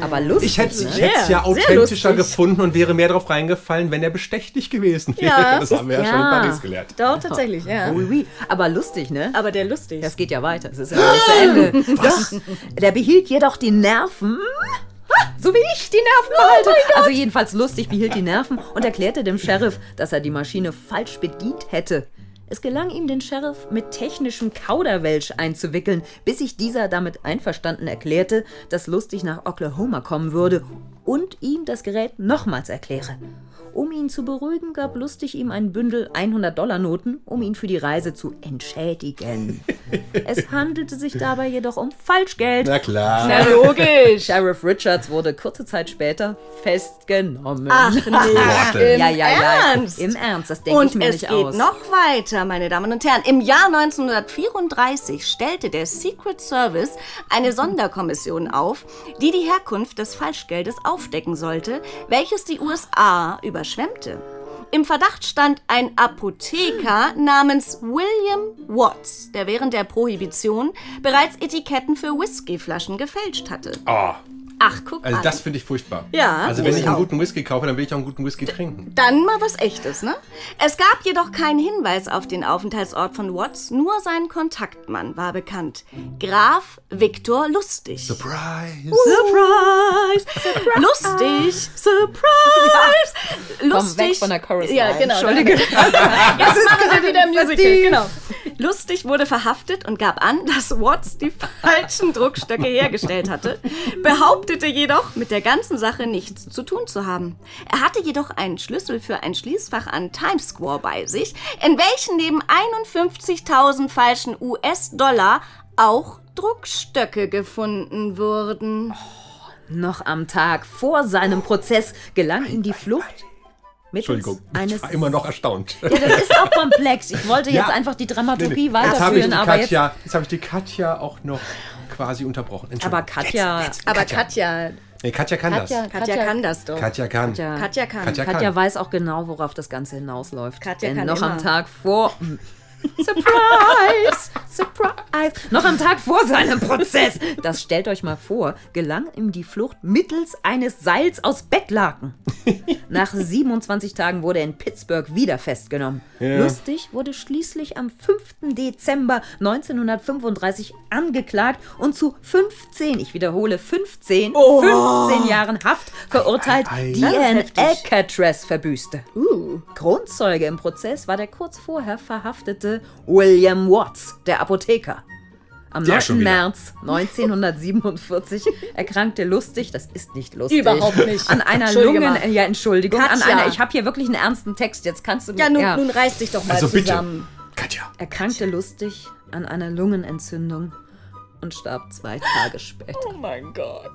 Aber lustig. Ich hätte es ne? hätt's ja authentischer gefunden und wäre mehr drauf reingefallen, wenn er bestechlich gewesen wäre. Ja. Das haben wir ja, schon in Ja. Paris gelernt. doch, tatsächlich, ja. Oui, oui. Aber lustig, ne? Aber der lustig. Das geht ja weiter. Es ist ja nicht zu Ende. Was? Der behielt jedoch die Nerven. So wie ich die Nerven behalte. also jedenfalls lustig behielt die Nerven und erklärte dem Sheriff, dass er die Maschine falsch bedient hätte. Es gelang ihm, den Sheriff mit technischem Kauderwelsch einzuwickeln, bis sich dieser damit einverstanden erklärte, dass Lustig nach Oklahoma kommen würde und ihm das Gerät nochmals erkläre. Um ihn zu beruhigen, gab Lustig ihm ein Bündel 100-Dollar-Noten, um ihn für die Reise zu entschädigen. es handelte sich dabei jedoch um Falschgeld. Na klar. Na, logisch. Sheriff Richards wurde kurze Zeit später festgenommen. Ach nee, im ja, ja, ja. Ernst. Im Ernst, das denke ich Und mir es nicht geht aus. noch weiter, meine Damen und Herren. Im Jahr 1934 stellte der Secret Service eine Sonderkommission auf, die die Herkunft des Falschgeldes aufdecken sollte, welches die USA überschwemmte. Im Verdacht stand ein Apotheker namens William Watts, der während der Prohibition bereits Etiketten für Whiskyflaschen gefälscht hatte. Oh, Ach, guck also an. das finde ich furchtbar. Ja, Also wenn ich ich einen auch. guten Whisky kaufe, dann will ich auch einen guten Whisky trinken. Dann mal was echtes, ne? Es gab jedoch keinen Hinweis auf den Aufenthaltsort von Watts, nur sein Kontaktmann war bekannt. Graf Viktor Lustig. Surprise! Surprise! Lustig! Surprise! Lustig! Komm, weg von der Chorus Ja, genau. Entschuldige. Jetzt machen wir wieder ein Musical, genau. Lustig wurde verhaftet und gab an, dass Watts die falschen Druckstöcke hergestellt hatte, behauptete jedoch, mit der ganzen Sache nichts zu tun zu haben. Er hatte jedoch einen Schlüssel für ein Schließfach an Times Square bei sich, in welchen neben 51.000 falschen US-Dollar auch Druckstöcke gefunden wurden. Noch am Tag vor seinem Prozess gelang ihm die Flucht Entschuldigung, eines... ich war immer noch erstaunt. Ja, das ist auch komplex. Ich wollte jetzt Ja. einfach die Dramaturgie Jetzt habe ich, weiterführen, die aber jetzt... Katja, jetzt habe ich die Katja auch noch quasi unterbrochen. Entschuldigung. Aber Katja... Aber Katja, Nee, Katja kann Katja, das. Katja kann das doch. Katja kann. Katja. Katja kann. Katja Katja kann. weiß auch genau, worauf das Ganze hinausläuft. Katja Denn kann noch am immer. Tag vor Surprise! Surprise! Noch am Tag vor seinem Prozess, das stellt euch mal vor, gelang ihm die Flucht mittels eines Seils aus Bettlaken. Nach 27 Tagen wurde er in Pittsburgh wieder festgenommen. Lustig wurde schließlich am 5. Dezember 1935 angeklagt und zu 15, ich wiederhole 15, 15 Jahren Haft verurteilt, die er in Alcatraz verbüßte. Kronzeuge im Prozess war der kurz vorher verhaftete William Watts, der Apotheker. Am Der 9. schon wieder. März 1947 erkrankte lustig, das ist nicht lustig, Überhaupt nicht. an einer Lungen, mal. ja Entschuldigung, an Katja. einer, ich habe hier wirklich einen ernsten Text, jetzt kannst du Ja, nun, nun reiß dich doch mal Also bitte. zusammen. Katja. erkrankte lustig an einer Lungenentzündung und starb zwei Tage später. Oh mein Gott.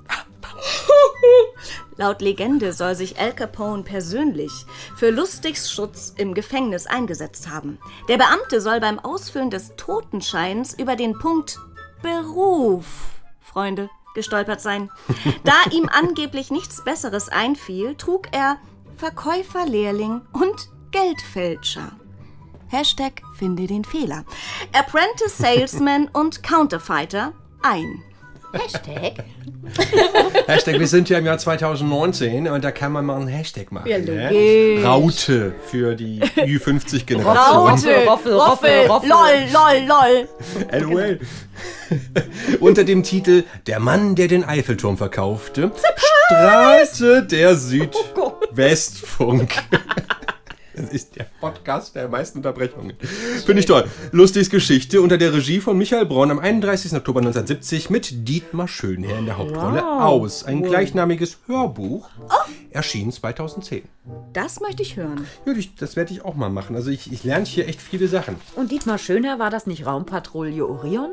Laut Legende soll sich Al Capone persönlich für Lustigs Schutz im Gefängnis eingesetzt haben. Der Beamte soll beim Ausfüllen des Totenscheins über den Punkt Beruf, Freunde, gestolpert sein. Da ihm angeblich nichts Besseres einfiel, trug er Verkäufer, Lehrling und Geldfälscher. Hashtag finde den Fehler. Apprentice Salesman und Counterfeiter ein. Hashtag? Hashtag, wir sind ja im Jahr 2019 und da kann man mal einen Hashtag machen. Ja, ne? Raute für die Ü50-Generation. Roffel, Roffel, Roffel, Roffel. lol, lol, lol. LOL. Unter dem Titel Der Mann, der den Eiffelturm verkaufte, strahlte der Südwestfunk. Das ist der Podcast der meisten Unterbrechungen. Finde ich toll. Lustiges Geschichte unter der Regie von Michael Braun am 31. Oktober 1970 mit Dietmar Schönherr in der Hauptrolle aus. Ein gleichnamiges Hörbuch erschien 2010. Das möchte ich hören. Ja, das werde ich auch mal machen. Also ich, ich lerne hier echt viele Sachen. Und Dietmar Schöner, war das nicht Raumpatrouille Orion?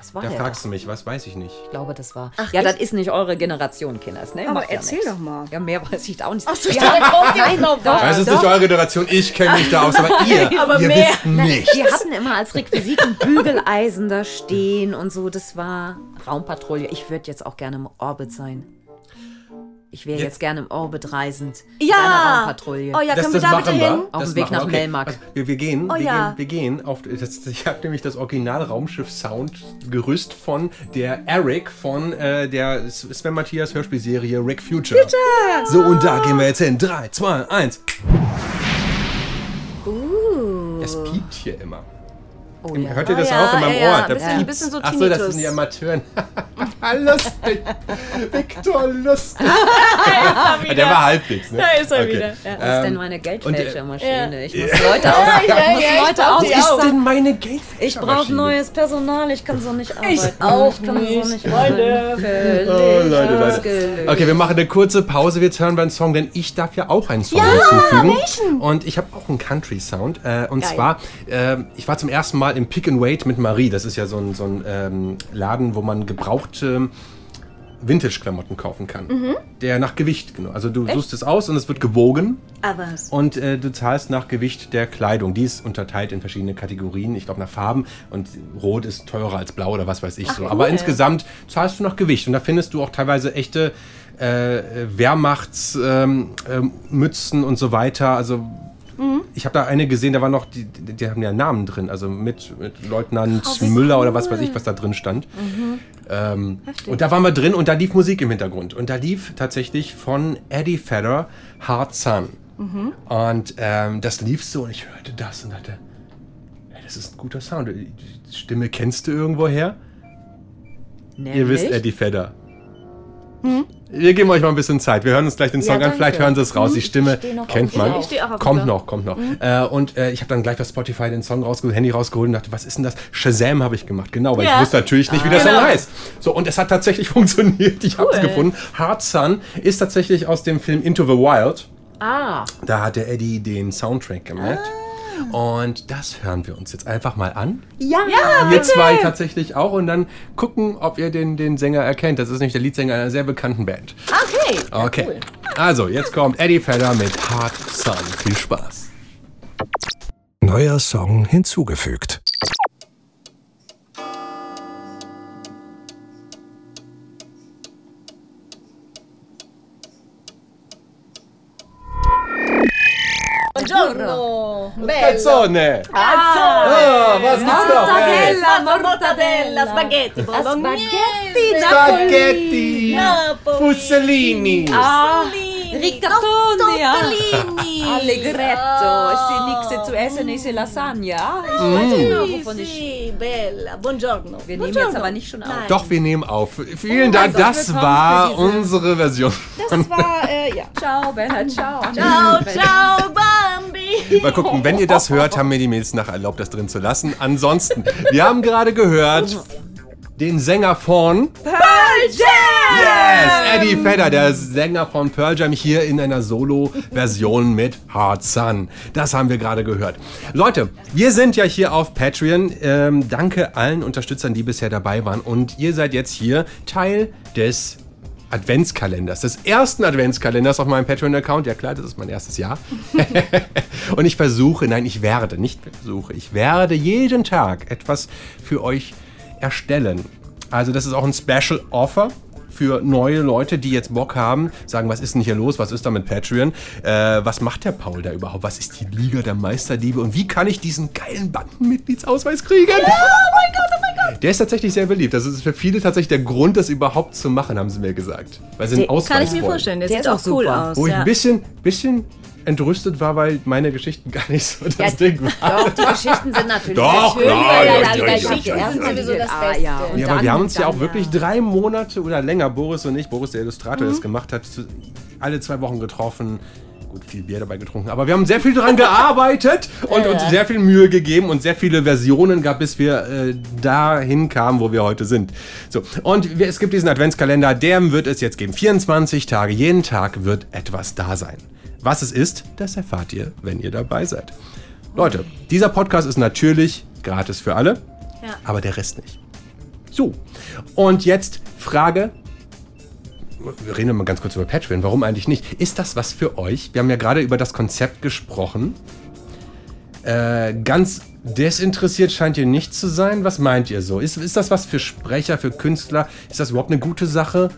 Das war Da der fragst doch. du mich, was weiß ich nicht. Ich glaube, das war. ja, das ist nicht eure Generation, Kinders, ne? Aber ja erzähl nix. doch mal. Ja, mehr weiß ich da auch nicht. Ach, so, ich da jetzt noch was. Das ist nicht eure Generation, ich kenne mich da aus, aber ihr, Aber ihr mehr. wisst nichts. Wir hatten immer als Requisiten Bügeleisen da stehen und so. Das war Raumpatrouille. Ich würde jetzt auch gerne im Orbit sein. Ich wäre jetzt, Jetzt- gerne im Orbit reisend. Ja. Raumpatrouille. Oh ja, können wir da bitte hin? Auf Das dem Weg nach wir. Melmark. Also, wir, wir gehen, Oh wir, ja. gehen, wir gehen auf das, ich habe nämlich das Original Raumschiff Sound Gerüst von der Eric von äh, der Sven Matthias Hörspielserie Rick Future. Bitte. So und da gehen wir jetzt hin. 3 2 1. Es piept hier immer. Oh, ja. Hört ihr das Ah, ja, auch in meinem ja, ja. Ohr? Da Bisschen- piept's. bisschen so Ach so, das sind die Amateuren. lustig. Viktor, lustig. Der war halbwegs, ne? Da ist er Okay. wieder. Ja. Was ist denn Ähm, meine Geldfälschermaschine? Ich muss Leute aus. ja, ich muss ja, ich Leute aus. auch. denn meine Geld? Ich brauche neues Personal. Ich kann so nicht arbeiten. auch ich kann so nicht, nicht Freunde. arbeiten. Oh, Leute, Leute. Okay, wir machen eine kurze Pause. Jetzt hören wir einen Song, denn ich darf ja auch einen Song hinzufügen. Und ich habe auch einen Country-Sound. Äh, und Geil. zwar, äh, ich war zum ersten Mal im Pick and Wait mit Marie. Das ist ja so ein, so ein ähm, Laden, wo man gebrauchte Vintage-Klamotten kaufen kann. Der nach Gewicht, genau. Also du suchst es aus und es wird gewogen. Aber Und äh, du zahlst nach Gewicht der Kleidung. Die ist unterteilt in verschiedene Kategorien, ich glaube nach Farben. Und Rot ist teurer als Blau oder was weiß ich so. Aber insgesamt zahlst du nach Gewicht. Und da findest du auch teilweise echte äh, Wehrmachtsmützen ähm, ähm, und so weiter. Also ich habe da eine gesehen, da war noch, die, die, die haben ja Namen drin. Also mit, mit Leutnant Müller oder was weiß ich, was da drin stand. Ähm, und da waren wir drin und da lief Musik im Hintergrund. Und da lief tatsächlich von Eddie Vedder Hard Sun. Und ähm, das lief so und ich hörte das und dachte, ey, das ist ein guter Sound. Die Stimme kennst du irgendwo her? Ihr wisst Nämlich? Eddie Vedder. Wir geben euch mal ein bisschen Zeit. Wir hören uns gleich den Song an. danke. Vielleicht hören Sie es raus. Die Stimme steh noch kennt man. Kommt noch, kommt noch. Äh, und äh, ich habe dann gleich bei Spotify den Song rausgeholt, Handy rausgeholt und dachte, was ist denn das? Shazam habe ich gemacht. Genau, weil Ja. ich wusste natürlich nicht, wie der Genau. Song heißt. So, und es hat tatsächlich funktioniert. Ich habe es gefunden. Hard Sun ist tatsächlich aus dem Film Into the Wild. Ah, Da hat der Eddie den Soundtrack gemacht. Und das hören wir uns jetzt einfach mal an. ja. Wir zwei tatsächlich auch und dann gucken, ob ihr den, den Sänger erkennt. Das ist nämlich der Leadsänger einer sehr bekannten Band. okay. Okay. Also, jetzt kommt Eddie Vedder mit Hard Sun. Viel Spaß. Neuer Song hinzugefügt. Buongiorno, Buongiorno. Calzone. Ah, was gibt's noch? Hey. Mortadella, mortadella, spaghetti, bolognese, Spaghetti. Napoli. Fussellini. Ah, Rigatoni, ja. Tortellini. Allegretto. Es ist nichts zu essen, ist Lasagne. Ja, ich weiß genau, wovon ich... Bella, buongiorno. Wir nehmen jetzt aber nicht schon auf. Nein. Doch, wir nehmen auf. Vielen Dank, das willkommen war unsere Version. Das war, äh, ja. Ciao, Bella, ciao. Ciao, ciao, Bambi. Mal gucken, wenn ihr das hört, haben mir die Mails nachher erlaubt, das drin zu lassen. Ansonsten, wir haben gerade gehört den Sänger von Yes! Eddie Vedder, der Sänger von Pearl Jam, hier in einer Solo-Version mit Hard Sun. Das haben wir gerade gehört. Leute, wir sind ja hier auf Patreon. Ähm, danke allen Unterstützern, die bisher dabei waren. Und ihr seid jetzt hier Teil des Adventskalenders, des ersten Adventskalenders auf meinem Patreon-Account. Ja klar, das ist mein erstes Jahr. Und ich versuche, nein, ich werde, nicht versuche, ich werde jeden Tag etwas für euch erstellen. Also das ist auch ein Special Offer für neue Leute, die jetzt Bock haben, sagen, was ist denn hier los, was ist da mit Patreon, äh, was macht der Paul da überhaupt, was ist die Liga der Meisterliebe und wie kann ich diesen geilen Bandenmitgliedsausweis kriegen? oh mein Gott, oh mein. Der ist tatsächlich sehr beliebt. Das ist für viele tatsächlich der Grund, das überhaupt zu machen, haben sie mir gesagt. Weil sie einen Ausweis Kann ich mir wollen. vorstellen, der, Der sieht ist auch cool super. aus. Wo ich ja. ein bisschen, bisschen entrüstet war, weil meine Geschichten gar nicht so das Ding waren. Doch, die Geschichten sind natürlich Doch, sehr schön, ja, weil ja, ja, ja, die ja, Geschichten ja, sind ja. sowieso das Ah, Beste. ja. Und Ja, aber dann- wir haben uns ja dann, auch wirklich drei Monate oder länger, Boris und ich, Boris der Illustrator, der das gemacht hat, alle zwei Wochen getroffen. Gut, viel Bier dabei getrunken, aber wir haben sehr viel daran gearbeitet und uns sehr viel Mühe gegeben und sehr viele Versionen gab, bis wir äh, dahin kamen, wo wir heute sind. So, und wir, es gibt diesen Adventskalender, der wird es jetzt geben. 24 Tage, jeden Tag wird etwas da sein. Was es ist, das erfahrt ihr, wenn ihr dabei seid. Leute, dieser Podcast ist natürlich gratis für alle, Ja. aber der Rest nicht. So, und jetzt Frage. Wir reden mal ganz kurz über Patreon. Warum eigentlich nicht? Ist das was für euch? Wir haben ja gerade über das Konzept gesprochen. Äh, ganz desinteressiert scheint ihr nicht zu sein. Was meint ihr so? Ist, ist das was für Sprecher, für Künstler? Ist das überhaupt eine gute Sache?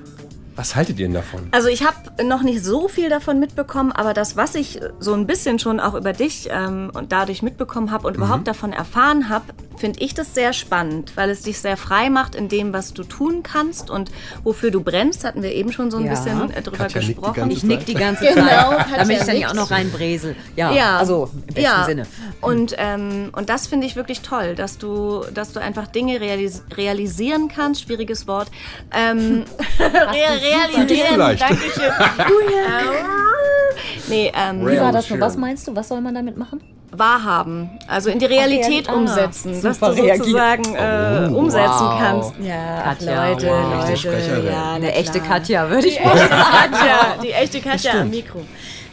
Was haltet ihr denn davon? Also ich habe noch nicht so viel davon mitbekommen, aber das, was ich so ein bisschen schon auch über dich ähm, und dadurch mitbekommen habe und überhaupt davon erfahren habe, finde ich das sehr spannend, weil es dich sehr frei macht in dem, was du tun kannst und wofür du brennst. Hatten wir eben schon so ein Ja. bisschen äh, drüber Katja gesprochen. Ich nick die ganze Genau, Zeit, Katja damit ich dann ja auch noch reinbresel. Ja, Ja. also im besten ja. Sinne. Und, ähm, und das finde ich wirklich toll, dass du, dass du einfach Dinge realis realisieren kannst, schwieriges Wort. Ähm, realisieren. Dankeschön. Ähm, nee, ähm, Wie war das nur? Was meinst du? Was soll man damit machen? Wahrhaben, also in die Realität Ah, umsetzen, dass du sozusagen äh, Oh, umsetzen wow. kannst. Ja, Katja, Leute, wow. Echte Leute, Sprecherin. ja, Eine echte. Katja, würde ich Die mal echte sagen. Katja, die echte Katja am. Mikro.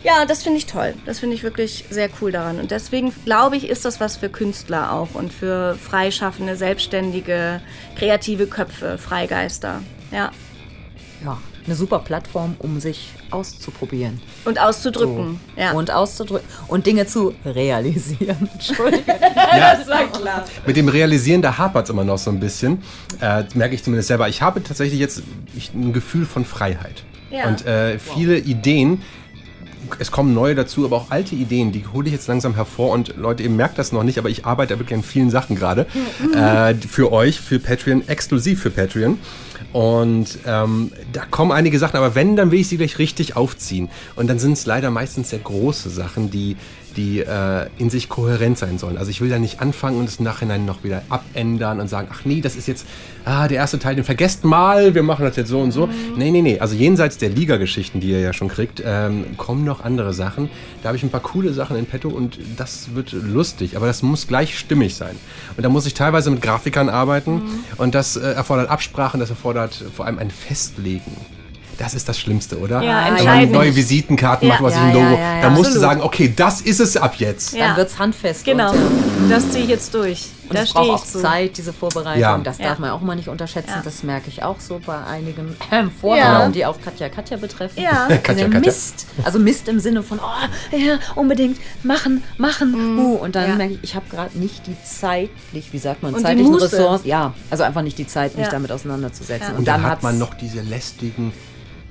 Ja, das finde ich toll. Das finde ich wirklich sehr cool daran. Und deswegen glaube ich, ist das was für Künstler auch und für freischaffende, selbstständige, kreative Köpfe, Freigeister. Ja. Ja, eine super Plattform, um sich auszuprobieren. Und auszudrücken. Ja. Und auszudrücken und Dinge zu realisieren. Entschuldigung. Mit dem Realisieren, da hapert es immer noch so ein bisschen. Äh, das merke ich zumindest selber. Ich habe tatsächlich jetzt ein Gefühl von Freiheit. Ja. Und äh, viele Ideen, es kommen neue dazu, aber auch alte Ideen, die hole ich jetzt langsam hervor. Und Leute, ihr merkt das noch nicht, aber ich arbeite wirklich an vielen Sachen gerade. äh, für euch, für Patreon, exklusiv für Patreon. Und ähm, da kommen einige Sachen, aber wenn, dann will ich sie gleich richtig aufziehen. Und dann sind es leider meistens sehr große Sachen, die, die äh, in sich kohärent sein sollen. Also ich will da nicht anfangen und es im Nachhinein noch wieder abändern und sagen, ach nee, das ist jetzt ah, der erste Teil, den vergesst mal, wir machen das jetzt so und so. Nee, nee, nee. Also jenseits der Liga-Geschichten, die ihr ja schon kriegt, ähm, kommen noch andere Sachen. Da habe ich ein paar coole Sachen in petto und das wird lustig, aber das muss gleich stimmig sein. Und da muss ich teilweise mit Grafikern arbeiten und das äh, erfordert Absprachen, das erfordert vor allem ein Festlegen. Das ist das Schlimmste, oder? Ja, Wenn man neue Visitenkarten Ja, macht, was ja, ich ein Logo. ja, ja, ja. da musst du sagen, okay, das ist es ab jetzt. Ja. Dann wird es handfest. Genau. Und, Das ziehe ich jetzt durch. und da es stehe braucht ich auch zu. Zeit, diese Vorbereitung. Ja. Das Ja. darf man auch mal nicht unterschätzen. Ja. Das merke ich auch so bei einigen ähm, Vorhaben, Ja. die auch Katja Katja betreffen. Ja. Katja, Katja. Mist. Also Mist im Sinne von, oh, ja, unbedingt machen, machen. Uh, und dann Mhm. Ja. merke ich, ich habe gerade nicht die zeitlich, wie sagt man, Und die zeitlichen. Ressourcen. Ja, also einfach nicht die Zeit, mich Ja. damit auseinanderzusetzen. Ja. Und dann, hat hat's- man noch diese lästigen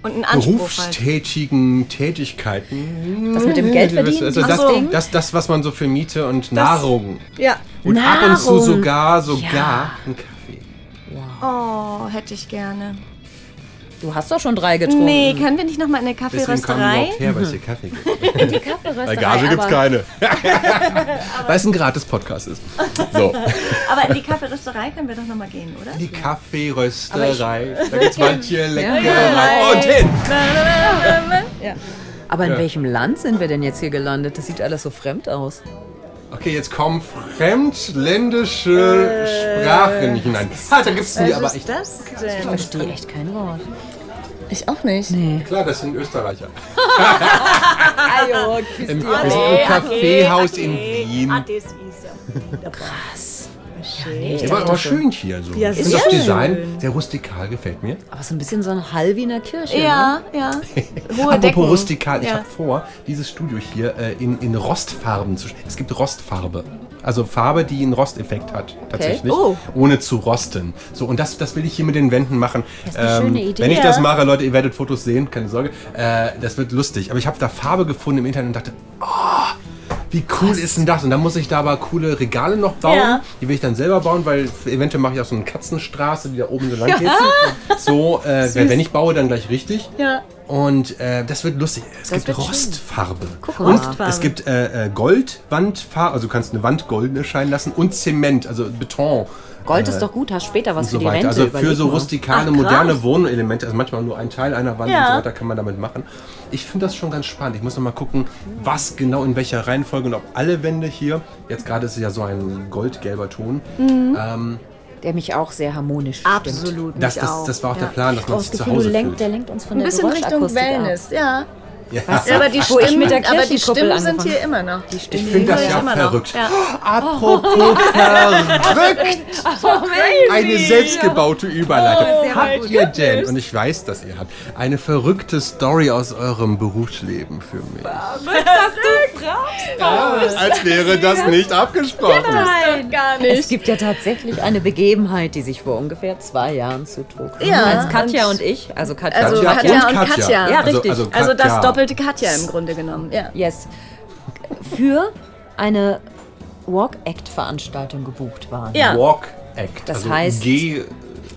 Und einen Anspruch halt. berufstätigen Tätigkeiten. Das mit dem Geld verdienen, Also das, Ding? das, das, was man so für Miete und Nahrung. Ja. Und ab und zu Nahrung. sogar, sogar ein Kaffee. Oh, hätte ich gerne. Du hast doch schon drei getrunken. Nee, können wir nicht nochmal in eine Kaffeerösterei? her, weil es hier Kaffee gibt. die Kaffeerösterei. Bei Gage gibt's aber- keine. weil es ein gratis Podcast ist. So, Aber in die Kaffeerösterei können wir doch nochmal gehen, oder? die Kaffeerösterei. Da gibt's manche Leckereien. Und hin! Aber in Ja. welchem Land sind wir denn jetzt hier gelandet? Das sieht alles so fremd aus. Okay, jetzt kommen fremdländische Sprachen hinein. Ah, da gibt's die, aber Was ich, ist das Ich denn? verstehe echt kein Wort. Ich auch nicht. klar, das sind Österreicher. Ajo, Im, wir sind im Kaffeehaus in Wien. Das ist ja. Ja, aber, aber schön hier so. Ja, ich finde das Design schön. sehr rustikal, gefällt mir. Aber so ein bisschen so ein Hall wie in der Kirche. Ne? Ja, ja. Hohe Apropos Decken. rustikal, ich Ja. habe vor, dieses Studio hier äh, in, in Rostfarben zu Es gibt Rostfarbe. Also Farbe, die einen Rosteffekt hat, tatsächlich. Oh. Ohne zu rosten. So, und das, das will ich hier mit den Wänden machen. Das ist eine schöne Idee. Wenn ich das mache, Leute, ihr werdet Fotos sehen, keine Sorge. Äh, das wird lustig. Aber ich habe da Farbe gefunden im Internet und dachte, oh, wie cool ist denn das? Und dann muss ich da aber coole Regale noch bauen. Ja. Die will ich dann selber bauen, weil eventuell mache ich auch so eine Katzenstraße, die da oben so lang geht. So, äh, wenn ich baue, dann gleich richtig. Ja. Und äh, das wird lustig. Es gibt wird schön. Rostfarbe. Guck und mal. es gibt äh, äh, Goldwandfarbe, also du kannst eine Wand golden erscheinen lassen und Zement, also Beton. Gold ist doch gut, hast später was und für so die weiter. Rente. Also für so mal. rustikale, Ach, moderne Wohnelemente, also manchmal nur ein Teil einer Wand Ja. und so weiter kann man damit machen. Ich finde das schon ganz spannend. Ich muss noch mal gucken, was genau in welcher Reihenfolge und ob alle Wände hier, jetzt gerade ist es ja so ein goldgelber Ton, Mhm. ähm, Der mich auch sehr harmonisch stimmt. Absolut. das, mich das, auch. das war auch ja. der Plan, dass Oh, man das sich zu Hause lenkt, fühlt. der lenkt uns von Ein der bisschen Richtung Geräuschakustik ab. Wellness, ja. Aber die ich Stimmen, mit der aber die Stimmen sind hier immer noch. Die Ich Stimmen finde das ich ja verrückt. Ja. Apropos verrückt! Eine selbstgebaute Überleitung. habt ihr denn, und ich weiß, dass ihr habt, eine verrückte Story aus eurem Berufsleben für mich? Ja, als wäre das nicht abgesprochen. Gar Es gibt ja tatsächlich eine Begebenheit, die sich vor ungefähr zwei Jahren zutrug. Ja, Als Katja und- und, ich, also Katja, Also Katja Katja und Katja. Katja. Ja, Also- richtig. also Also das Katja. Doppelte Katja im Grunde genommen. Ja. yes, für eine Walk-Act-Veranstaltung gebucht waren. Ja. Walk Act. Das also heißt- Geh,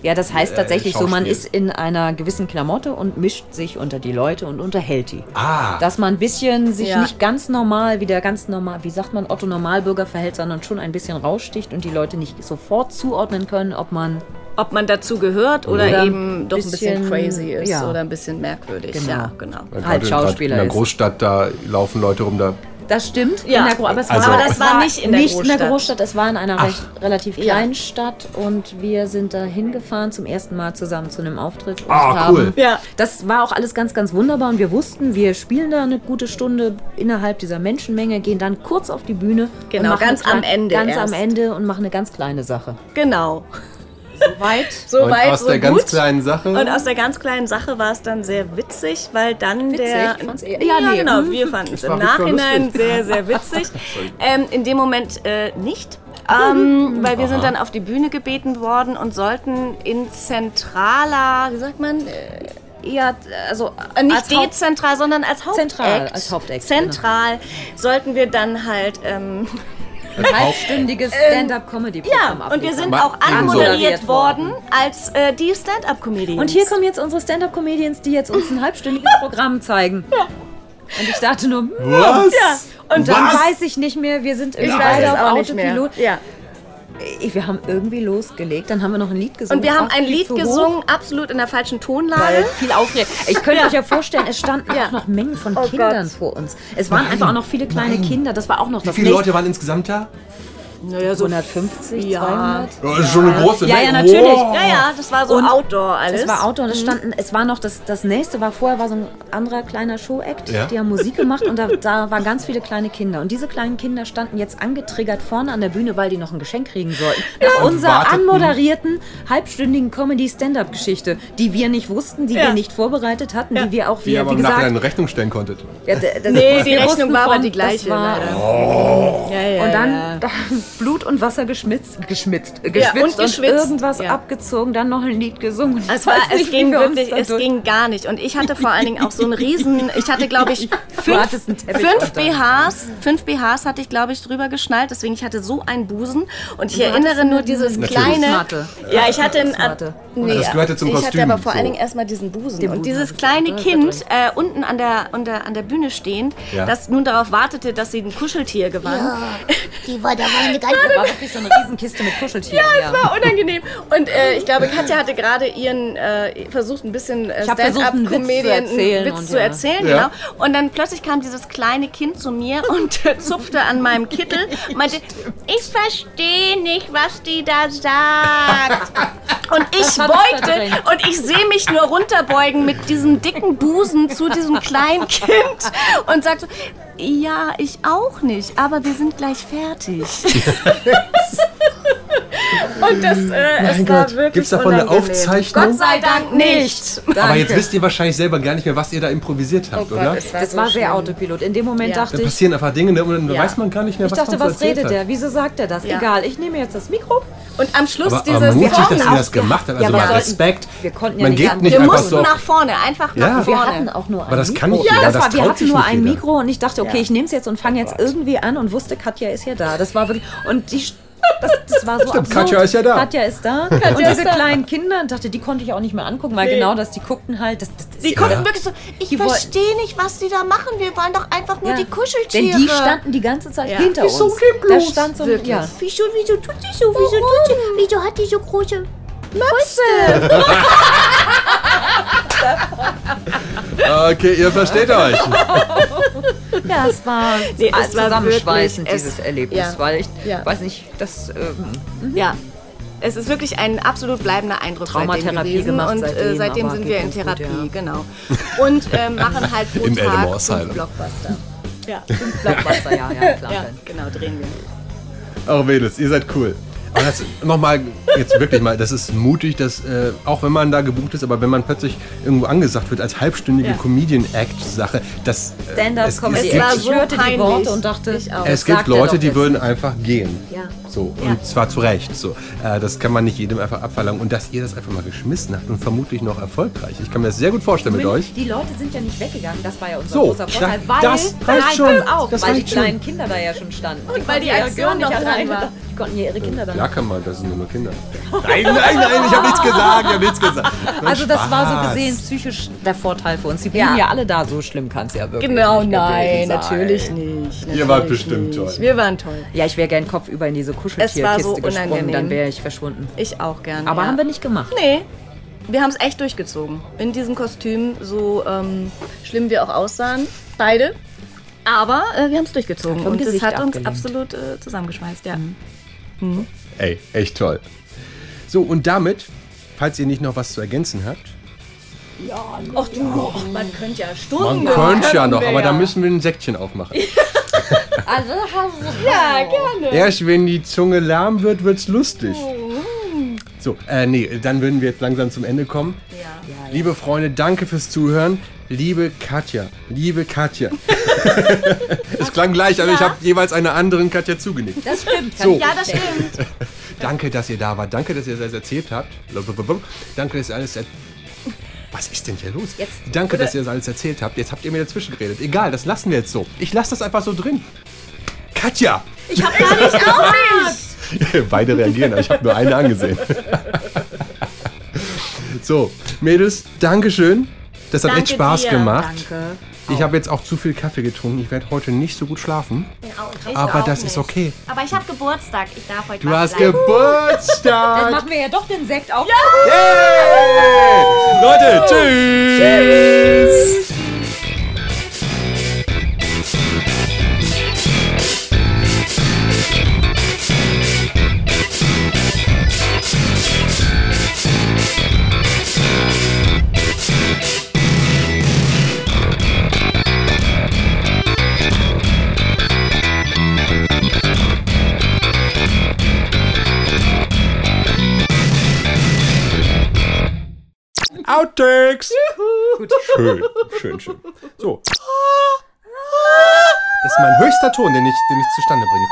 Ja, das heißt Äh, tatsächlich so, man ist in einer gewissen Klamotte und mischt sich unter die Leute und unterhält die. ah, Dass man ein bisschen sich Ja. nicht ganz normal, wie der ganz normal, wie sagt man, Otto Normalbürger verhält, sondern schon ein bisschen raussticht und die Leute nicht sofort zuordnen können, ob man Ob man dazu gehört oder, Oder eben doch ein bisschen crazy ist ja. oder ein bisschen merkwürdig. Genau. Ja, genau. Halt Schauspieler In der. Großstadt, da laufen Leute rum, da Das stimmt. Ja. in der aber, es Also- war, Aber das war nicht in der nicht in der Großstadt. Großstadt. Es war in einer Ach. recht, relativ Ja. kleinen Stadt und wir sind da hingefahren zum ersten Mal zusammen zu einem Auftritt. Ah, haben, cool. Ja. Das war auch alles ganz, ganz wunderbar und wir wussten, wir spielen da eine gute Stunde innerhalb dieser Menschenmenge, gehen dann kurz auf die Bühne. Genau, und machen ganz am Ende Ganz erst. am Ende und machen eine ganz kleine Sache. Genau. Weit. und Soweit, aus so der gut. ganz kleinen Sache. Und aus der ganz kleinen Sache war es dann sehr witzig, weil dann Witzig? der. Eher- ja, ja, nee. genau. Mhm. Wir fanden es im Nachhinein sehr, sehr witzig. ähm, in dem Moment äh, nicht. Ähm, weil wir sind dann auf die Bühne gebeten worden und sollten in zentraler, wie sagt man, äh, Ja, also äh, nicht als Haupt- dezentral, sondern als Hauptakt. Zentral, als Hauptakt, Zentral sollten wir dann halt ähm, ein halbstündiges Stand-up-Comedy-Programm ja, und wir sind auch anmoderiert worden als äh, die Stand-up-Comedians. Und hier kommen jetzt unsere Stand-Up-Comedians, die jetzt uns ein halbstündiges Programm zeigen. Und ich dachte nur, hm, Was? Ja, und dann Was? weiß ich nicht mehr, wir sind irgendwie weiß auf auch nicht mehr. Autopilot. Ja. Wir haben irgendwie losgelegt, dann haben wir noch ein Lied gesungen. Und wir haben ein Lied gesungen, absolut in der falschen Tonlage. Weil viel Aufregung. Ich könnte euch ja vorstellen, es standen Ja. auch noch Mengen von Oh Kindern Gott. vor uns. Es waren einfach auch noch viele kleine Kinder. Das war auch noch Wie das viele nächste- Leute waren insgesamt da? Naja, so 150, Ja. 200. Oh, das ist schon eine große Ja, ja, Menge. natürlich. Wow. Ja, ja, das war so Und Outdoor alles. Es war Outdoor und es standen, es war noch das, das nächste war vorher war so ein anderer kleiner Show-Act, Ja. die haben Musik gemacht und da, da waren ganz viele kleine Kinder. Und diese kleinen Kinder standen jetzt angetriggert vorne an der Bühne, weil die noch ein Geschenk kriegen sollten. Nach Und unserer warteten. anmoderierten, halbstündigen Comedy-Stand-Up-Geschichte, die wir nicht wussten, die Ja. wir nicht vorbereitet hatten, die wir auch, Die wie, ihr aber wie nachher gesagt, eine Rechnung stellen konntet. ja, das, Nee, die Rechnung war aber die gleiche, Das war, leider. Ja, ja, und dann, ja. Blut und Wasser geschmitzt, geschmitzt, äh, geschwitzt und und, geschwitzt. irgendwas Ja. abgezogen, dann noch ein Lied gesungen. Ich Es, war, es nicht, ging wir wirklich, es durch- ging gar nicht. Und ich hatte vor allen Dingen auch so einen riesen, ich hatte glaube ich fünf, einen fünf. BHs, fünf BHs hatte ich glaube ich drüber geschnallt, deswegen ich hatte so einen Busen und ich Du erinnere nur dieses eine kleine, Fußmatte. ja ich hatte ein, Fußmatte. nee, Das gehörte zum ich Kostüm, hatte aber vor so. allen Dingen erstmal diesen Busen Den und Busen dieses ich. kleine Kind äh, unten an der, unter, an der Bühne stehend, Ja. das nun darauf wartete, dass sie ein Kuscheltier gewann. Die war da meine Das war wirklich so eine Riesenkiste mit Kuscheltieren. Ja, war unangenehm. Und äh, ich glaube, Katja hatte gerade ihren äh, versucht, ein bisschen äh, einen Witz zu Stand-up-Comedian erzählen Witz und zu ja. erzählen, Ja. genau. Und dann plötzlich kam dieses kleine Kind zu mir und äh, zupfte an meinem Kittel und meinte, ich verstehe nicht, was die da sagt. Und ich es beugte und ich sehe mich nur runterbeugen mit diesem dicken Busen zu diesem kleinen Kind und sagte, ja, ich auch nicht, aber wir sind gleich fertig. und das, äh, es war wirklich Gibt's davon eine. Aufzeichnung? Gott sei Dank nicht. Aber jetzt wisst ihr wahrscheinlich selber gar nicht mehr, was ihr da improvisiert habt, Oh Gott, oder? es Das so war sehr schlimm. Autopilot. In dem Moment Ja. dachte Da ich, passieren einfach Dinge ne, und dann Ja. weiß man gar nicht mehr, ich was dachte, man so was redet hat. der? Wieso sagt er das? Ja. Egal, ich nehme jetzt das Mikro. Und am Schluss Aber, dieses aber mutig, dass ihr das gemacht habt. Also Ja, mal wir sollten- Respekt. wir konnten ja man nicht geht nicht Wir mussten so. nach vorne, einfach Ja. nach Wir vorne. hatten auch nur ein Aber das Mikro. kann nicht ja, das das war, wir hatten nur nicht ein jeder. Mikro und ich dachte, okay, Ja. ich nehme es jetzt und fange jetzt irgendwie an und wusste, Katja ist ja da. Das war wirklich und die das, das war so Stimmt, absurd. Katja ist ja da. Katja ist da. und diese kleinen Kinder, dachte, die konnte ich auch nicht mehr angucken, weil Nee. genau das, die guckten halt. Das, das, das Die ist guckten ja- wirklich so, ich Die verstehe nicht, was die da machen. Wir wollen doch einfach nur Ja. die Kuscheltiere. Denn die standen die ganze Zeit Ja. hinter Wieso uns. geht Da stand so Wirklich. ja. Wieso, wieso tut sie so? Wieso tut sie? Wieso hat die so große Okay, ihr versteht euch. Ja, es war Nee, es alles war zusammenschweißend, wirklich- dieses es- Erlebnis, ja. weil ich Ja. weiß nicht, das ähm, Ja. Es ist wirklich ein absolut bleibender Eindruck Traumatherapie seitdem gemacht und seitdem, äh, seitdem aber sind wir in uns gut, Therapie, ja. genau. Und ähm, machen halt pro Im Tag fünf. Blockbuster. Ja, Blockbuster, ja, ja, klar. ja, genau, drehen wir. Oh, Mädels, ihr seid cool. Aber das nochmal, jetzt wirklich mal, das ist mutig, dass, äh, auch wenn man da gebucht ist, aber wenn man plötzlich irgendwo angesagt wird als halbstündige Ja. Comedian-Act-Sache, das. äh, Stand-up-Comedy. Es war Ich so hörte die. Worte und dachte, Ich auch. Es gibt Leute, die würden nicht. einfach gehen. Ja. So, Ja. und zwar zu Recht. So. Äh, das kann man nicht jedem einfach abverlangen. Und dass ihr das einfach mal geschmissen habt und vermutlich noch erfolgreich. Ich kann mir das sehr gut vorstellen mit euch. Die Leute sind ja nicht weggegangen, das war ja unser So, großer Vorteil, da- weil, das nein, reicht schon. auf, Das weil die schon. kleinen Kinder da ja schon standen. Und weil konnten die Aktion Girl nicht noch alleine war. Die konnten ja ihre Kinder dann Man, das sind nur Kinder. Nein, nein, nein, ich habe nichts gesagt, ich habe nichts gesagt. Also das war so gesehen psychisch der Vorteil für uns. Die blieben ja, Ja. alle da, so schlimm kann es ja wirklich Genau, nicht nein, natürlich nicht. Ihr wart natürlich bestimmt nicht. toll. Wir waren toll. Ja, ich wäre gern kopfüber in diese Es war Kuscheltierkiste so gesprungen, unangenehm. dann wäre ich verschwunden. Ich auch gerne. Aber ja. haben wir nicht gemacht. Nee. Wir haben es echt durchgezogen. In diesem Kostüm, so ähm, schlimm wir auch aussahen. Beide. Aber äh, wir haben es durchgezogen. Und das Gesicht hat uns abgelenkt. absolut äh, zusammengeschweißt, ja. Ey, echt toll. So, und damit, falls ihr nicht noch was zu ergänzen habt, Ach du, man könnte ja Stunden. man könnte ja noch, aber ja. da müssen wir ein Säckchen aufmachen. Also, Ja, gerne. Erst wenn die Zunge lahm wird, wird's lustig. So, äh, nee, dann würden wir jetzt langsam zum Ende kommen. Liebe Freunde, danke fürs Zuhören. Liebe Katja, liebe Katja. es klang gleich, aber ich habe jeweils einer anderen Katja zugenickt. Das stimmt. So. Ja, das stimmt. Danke, dass ihr da wart. Danke, dass ihr das erzählt habt. Danke, dass ihr alles er Was ist denn hier los? Jetzt. Danke, dass ihr das alles erzählt habt. Jetzt habt ihr mir dazwischen geredet. Egal, das lassen wir jetzt so. Ich lasse das einfach so drin. Katja! Ich hab gar nicht nicht. Beide reagieren, aber ich habe nur eine angesehen. so, Mädels, Dankeschön. Das hat echt Spaß dir. gemacht. Danke. Ich habe jetzt auch zu viel Kaffee getrunken. Ich werde heute nicht so gut schlafen. Ich Aber auch das nicht. ist okay. Aber ich habe Geburtstag. Ich darf heute Du hast bleiben. Dann Geburtstag! machen wir ja doch den Sekt auf. Yay! Leute, tschüss! Outtakes! Schön, schön, schön. So. Das ist mein höchster Ton, den ich, den ich zustande bringe.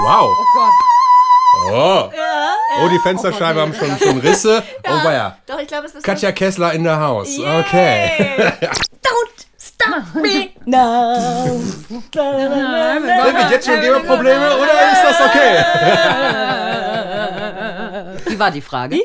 Wow. Oh Gott. Oh. Oh, die Fensterscheiben haben schon, schon Risse. Oh, weia. Doch, ich glaube, es ist Katja Kessler in der Haus. Okay. Don't stop me now. Krieg ich jetzt schon Geberprobleme oder ist das okay? Wie war die Frage?